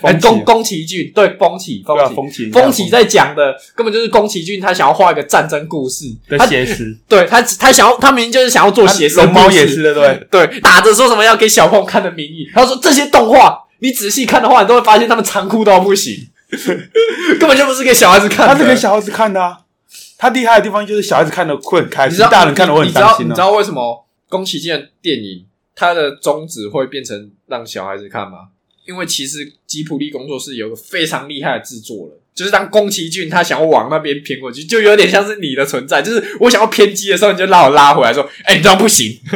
哎，宫宫崎骏对风起风
对啊，
起
风起
在讲的根本就是宫崎骏他想要画一个战争故事。
的
他
写实，
对他他想要他明明就是想要做写实的
龙猫也是的，对。
对，打着说什么要给小朋友看的名义，他说这些动画你仔细看的话，你都会发现他们残酷到不行，根本就不是给小孩子看的。
他是给小孩子看的啊。他厉害的地方就是小孩子看的会很开心
你知，道
大人看的会很
你知道
伤心啊。
你知道为什么宫崎骏的电影它的宗旨会变成让小孩子看吗？因为其实吉普力工作室有个非常厉害的制作人，就是当宫崎骏他想要往那边偏过去，就有点像是你的存在，就是我想要偏激的时候，你就拉我拉回来说，哎、你这样不行。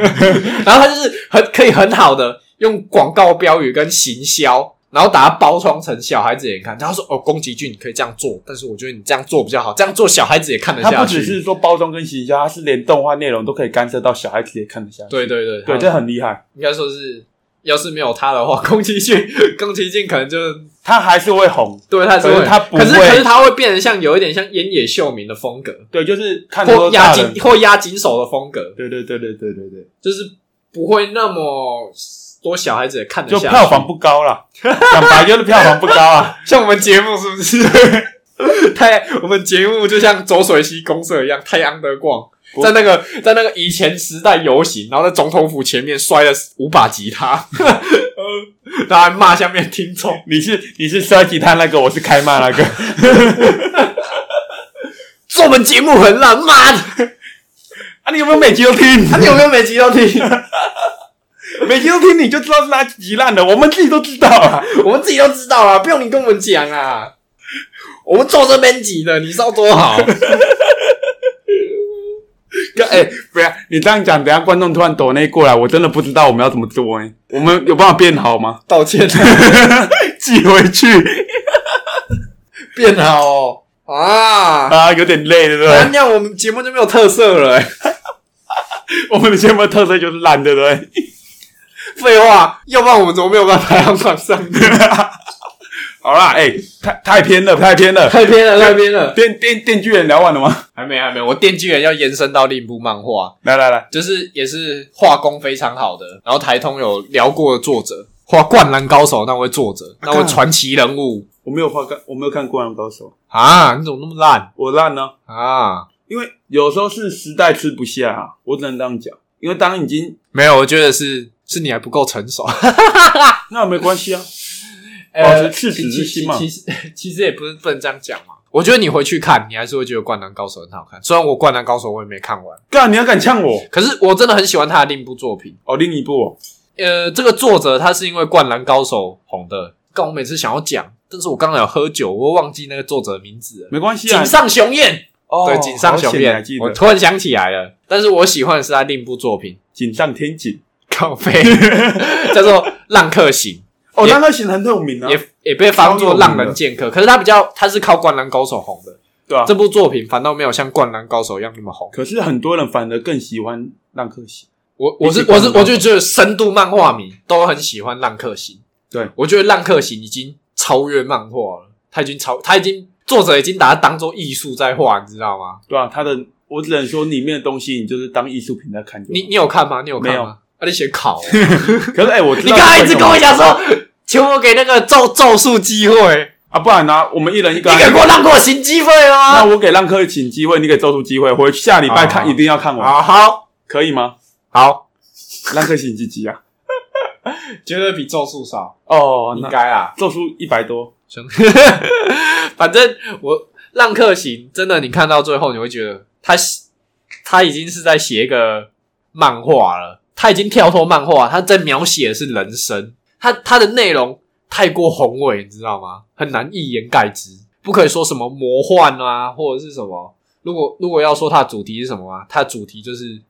然后他就是很可以很好的用广告标语跟行销。然后把它包装成小孩子也看，他说：“哦，宫崎骏你可以这样做，但是我觉得你这样做比较好，这样做小孩子也看得下去。”
他不只是说包装跟行销，他是连动画内容都可以干涉到小孩子也看得下去。
对对对
对，这很厉害。
应该说是，要是没有他的话，宫崎骏，宫崎骏可能就
他还是会红，
对他是会，
他不
可是
会
可是他会变得像有一点像烟野秀明的风格，
对，就是看得
或
多大人
押金。或压金手的风格，
对对对对对对对，
就是不会那么多小孩子也看得
就
下去。
票房不高啦，讲白就是票房不高啊。
像我们节目是不是？太我们节目就像走水溪公社一样，太阳的光。
不
在那个在那个以前时代游行，然后在总统府前面摔了五把吉他，然后还骂下面听众。
你是你是摔吉他那个，我是开骂那个。
做我们节目很烂，妈的！
啊，你有没有每集都听？
啊、你有没有每集都听？
每集都听，你就知道是哪几集烂的。我们自己都知道啊。
我们自己都知道啊，不用你跟我们讲啊。我们做这编辑的，你知道多好？
哥，哎、不要你这样讲，等一下观众突然抖内过来，我真的不知道我们要怎么做哎、我们有办法变好吗？
道歉，
寄回去
变好哦啊！
啊，有点累，对不对？
那这样我们节目就没有特色了、欸。
我们的节目的特色就是烂，对不对？
废话，要不然我们怎么没有办法排行榜上面？
好啦，哎、太太偏了，太偏了。
太偏了，太偏了。
电电电锯人聊完了吗？
还没，还没。我电锯人要延伸到另一部漫画，
来来来，
就是也是画工非常好的，然后台通有聊过的作者，画《灌篮高手》那位作者，那位传奇人物
我没有画看，我没有看《灌篮高手》，
啊！你怎么那么烂
我烂呢、
啊？
因为有时候是时代吃不下、啊，我只能这样讲。因为当已经
没有，我觉得是是你还不够成熟。
那没关系啊，保持赤子之心嘛
其实 其实也不是不能这样讲嘛。我觉得你回去看，你还是会觉得《灌篮高手》很好看。虽然我《灌篮高手》我也没看完，
干，你要敢呛我？
可是我真的很喜欢他的另一部作品。
哦，另一部哦，
呃，这个作者他是因为《灌篮高手》红的，但我每次想要讲，但是我刚刚有喝酒，我忘记那个作者的名字了。
没关系啊
井。上雄彦，
哦
对，井上雄彦我突然想起来了。但是我喜欢的是他另一部作品，
锦上添锦。
靠背，叫做《浪客行
哦，浪客行很有名》，啊，
也也被翻作《浪人剑客》，可是他比较，他是靠《灌篮高手》红的。
对啊
这。部作品反倒没有像《灌篮高手》一样那么红。
可是很多人反而更喜欢浪客行。
我我是我是我就觉得深度漫画迷都很喜欢《浪客行》。
对
我觉得《浪客行》已经超越漫画了，他已经超他已经作者已经把它当做艺术在画，你知道吗？
对啊，他的我只能说里面的东西，你就是当艺术品在看就好。
你你有看吗？你有看
没有
吗？啊，你写考哦、
可是哎、我
你
道
刚才一直跟我讲说，求我给那个咒咒术机会，
啊，不然呢、我们一人一个。
你给过浪客行机会
那？我给浪客行机会，你给咒术机会，回去下礼拜看，一定要看完，
好好
可以吗？
好，
浪客行几集啊？
绝对比咒术少，
哦，
应该啊。
咒术一百多，
兄 反正我浪客行真的，你看到最后，你会觉得他他已经是在写一个漫画了，他已经跳脱漫画，他在描写的是人生，他他的内容太过宏伟，你知道吗？很难一言盖之，不可以说什么魔幻啊，或者是什么。如果如果要说它的主题是什么啊？它的主题就是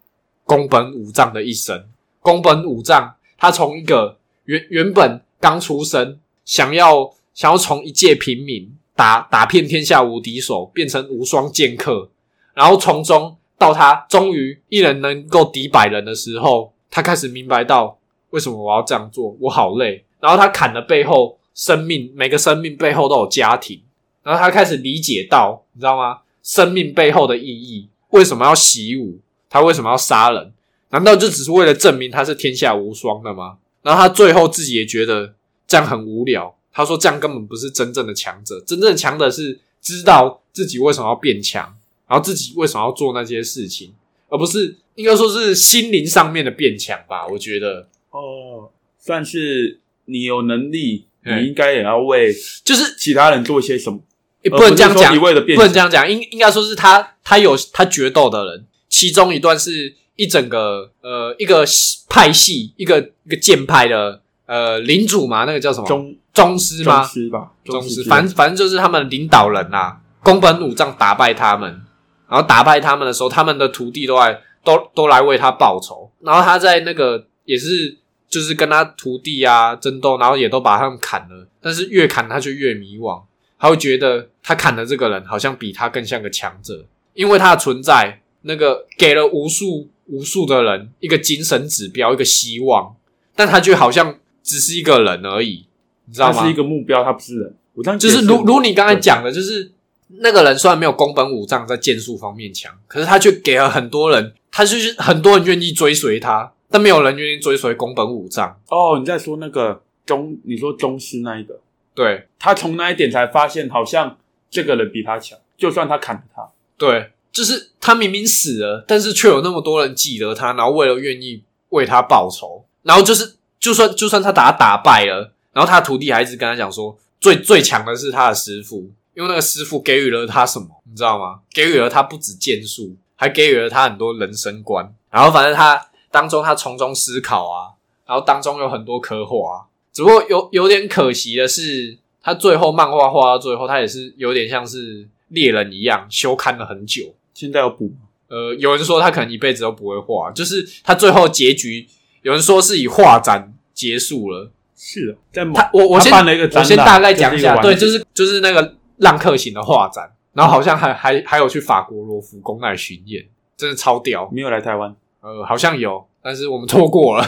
宫本武藏的一生。宫本武藏，他从一个原原本刚出生，想要想要从一介平民打打遍天下无敌手，变成无双剑客，然后从中到他终于一人能够敌百人的时候，他开始明白到为什么我要这样做，我好累。然后他砍的背后，生命每个生命背后都有家庭，然后他开始理解到，你知道吗？生命背后的意义，为什么要习武？他为什么要杀人？难道就只是为了证明他是天下无双的吗？然后他最后自己也觉得这样很无聊。他说这样根本不是真正的强者，真正的强者是知道自己为什么要变强，然后自己为什么要做那些事情，而不是应该说是心灵上面的变强吧。我觉得
哦，算是你有能力，
嗯
你应该也要为
就是
其他人做些什么，
也不能这样讲
不
能这样讲，应应该说是他他有他决斗的人，其中一段是一整个呃一个派系，一个一个剑派的呃领主嘛，那个叫什么
宗
宗师吗
宗？师吧，
宗师，反正反正就是他们领导人啦、宫本武藏打败他们，然后打败他们的时候，他们的徒弟都来都都来为他报仇，然后他在那个也是就是跟他徒弟啊争斗，然后也都把他们砍了，但是越砍他就越迷惘，他会觉得他砍的这个人好像比他更像个强者，因为他的存在，那个给了无数无数的人一个精神指标，一个希望，但他就好像只是一个人而已，你知道吗？
他是一个目标，他不是人。我这样
就是如如你刚才讲的，就是那个人虽然没有宫本武藏在剑术方面强，可是他却给了很多人，他就是很多人愿意追随他，但没有人愿意追随宫本武藏。
哦，你在说那个宗，你说宗师那一个，
对
他从那一点才发现，好像这个人比他强，就算他砍了他，
对，就是他明明死了，但是却有那么多人记得他，然后为了愿意为他报仇，然后就是就算就算他把他打败了，然后他徒弟还一直跟他讲说，最最强的是他的师傅，因为那个师傅给予了他什么，你知道吗？给予了他不止剑术，还给予了他很多人生观。然后反正他当中他从中思考啊，然后当中有很多刻画、啊，只不过有有点可惜的是，他最后漫画画到最后，他也是有点像是猎人一样休刊了很久。
现在要补吗
呃，有人说他可能一辈子都不会画，就是他最后结局，有人说是以画展结束了。
是的，在
我我先
办了一个展
我先大概讲一下，对，
就是
就是那个浪客行的画展，然后好像还还还有去法国罗浮宫那里巡演，真的超屌。
没有来台湾，
呃，好像有，但是我们错过了。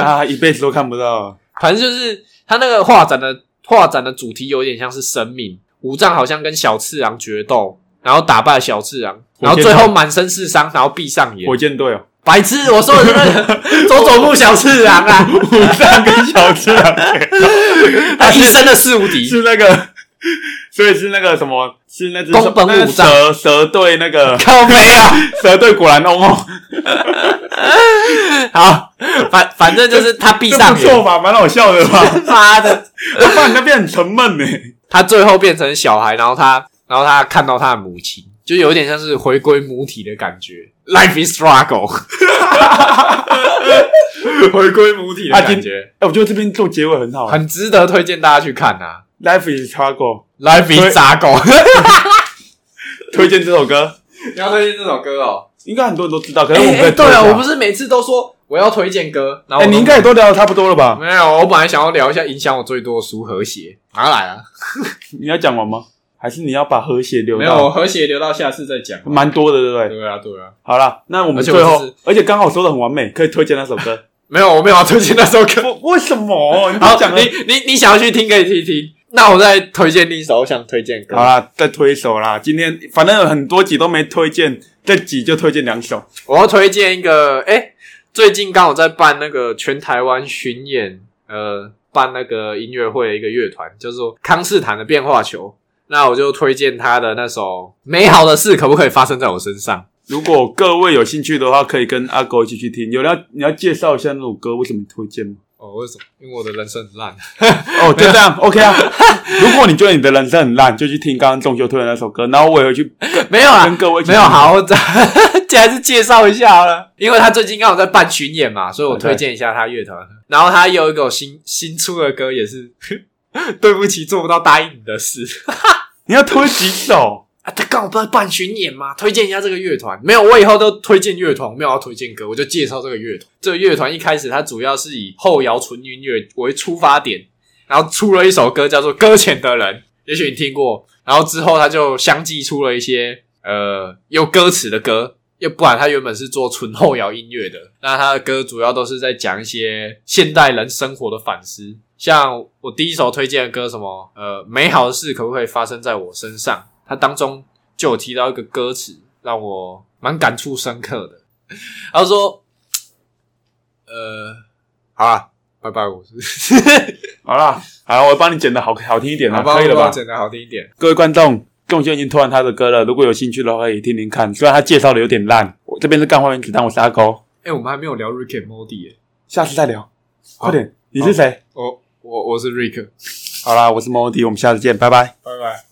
他 一辈子都看不到。
反正就是他那个画展的画展的主题有点像是生命，武藏好像跟小次郎决斗，然后打败小次郎，然后最后满身是伤，然后闭上眼
火。箭队哦，
白痴，我说的是那个 佐佐木小次郎啊，
武藏跟小次郎
他一生的四无敌。
是那个，所以是那个什么，是那只
宫本
那个
武藏
蛇蛇队那个
靠背啊！
蛇队果然翁哦，
好，反反正就是他闭上眼，
不错吧？蛮好笑的吧？
妈的，
不然那边很沉闷呢。
他最后变成小孩，然后他，然然后他看到他的母亲，就有点像是回归母体的感觉，Life is struggle，回归母体的感觉，
哎，我觉得这边做结尾很好，
很值得推荐大家去看啊。
Life is
struggle，Life is struggle，
推荐这首歌，
你要推荐这首歌哦？
应该很多人都知道，可是我们
对我不是每次都说我要推荐歌，然后
哎，你应该也都聊的差不多了吧？
没有，我本来想要聊一下影响我最多的书和谐，马上来啊！
你要讲完吗？还是你要把和谐留
没有，和谐留到下次再讲。
蛮多的，对不对？
对啊，对啊，
好了，那我们最后而且刚好说的很完美，可以推荐那首歌。
没有，我没有要推荐那首歌。
我为什么？
好，
讲
你你你想要去听可以听听。那我再推荐另一首我想推荐歌。
好啦，再推一首啦。今天反正有很多集都没推荐，这集就推荐两首。
我要推荐一个，哎、最近刚好在办那个全台湾巡演，呃，办那个音乐会的一个乐团，叫做康斯坦的变化球。那我就推荐他的那首《美好的事可不可以发生在我身上》。
如果各位有兴趣的话，可以跟阿狗一起去听。有人要你要介绍一下那首歌，为什么推荐吗？
哦，为什么？因为我的人生很烂。
哦，就这样，OK 啊。如果你觉得你的人生很烂，就去听刚刚中秋推的那首歌，然后我也会去
没有啊，
跟各位
没有好，我这这还是介绍一下好了，因为他最近刚好在办巡演嘛，所以我推荐一下他乐团。然后他有一个新新出的歌，也是对不起做不到答应你的事
你要推几首？
啊。他刚好办办巡演嘛，推荐一下这个乐团。没有，我以后都推荐乐团，没有要推荐歌，我就介绍这个乐团。这个乐团一开始它主要是以后摇纯音乐为出发点，然后出了一首歌叫做《搁浅的人》，也许你听过。然后之后他就相继出了一些呃有歌词的歌，要不然他原本是做纯后摇音乐的。那他的歌主要都是在讲一些现代人生活的反思，像我第一首推荐的歌什么呃美好的事可不可以发生在我身上？它当中就有提到一个歌词，让我蛮感触深刻的。他说呃好啦，拜拜，我是。
好啦，好，我帮你剪的好好听一点啦，
好吧，
可以了吧？
我剪的好听一点。
各位观众，仲修已经推完他的歌了，如果有兴趣的话，可以听听看。虽然他介绍的有点烂，我这边是干花原子弹，我是阿勾，
哎、我们还没有聊 Rick and Morty 耶。
下次再聊，
好
快点。你是谁？
我我我是 Rick，
好啦，我是 Modi，我们下次见，拜拜。
拜拜。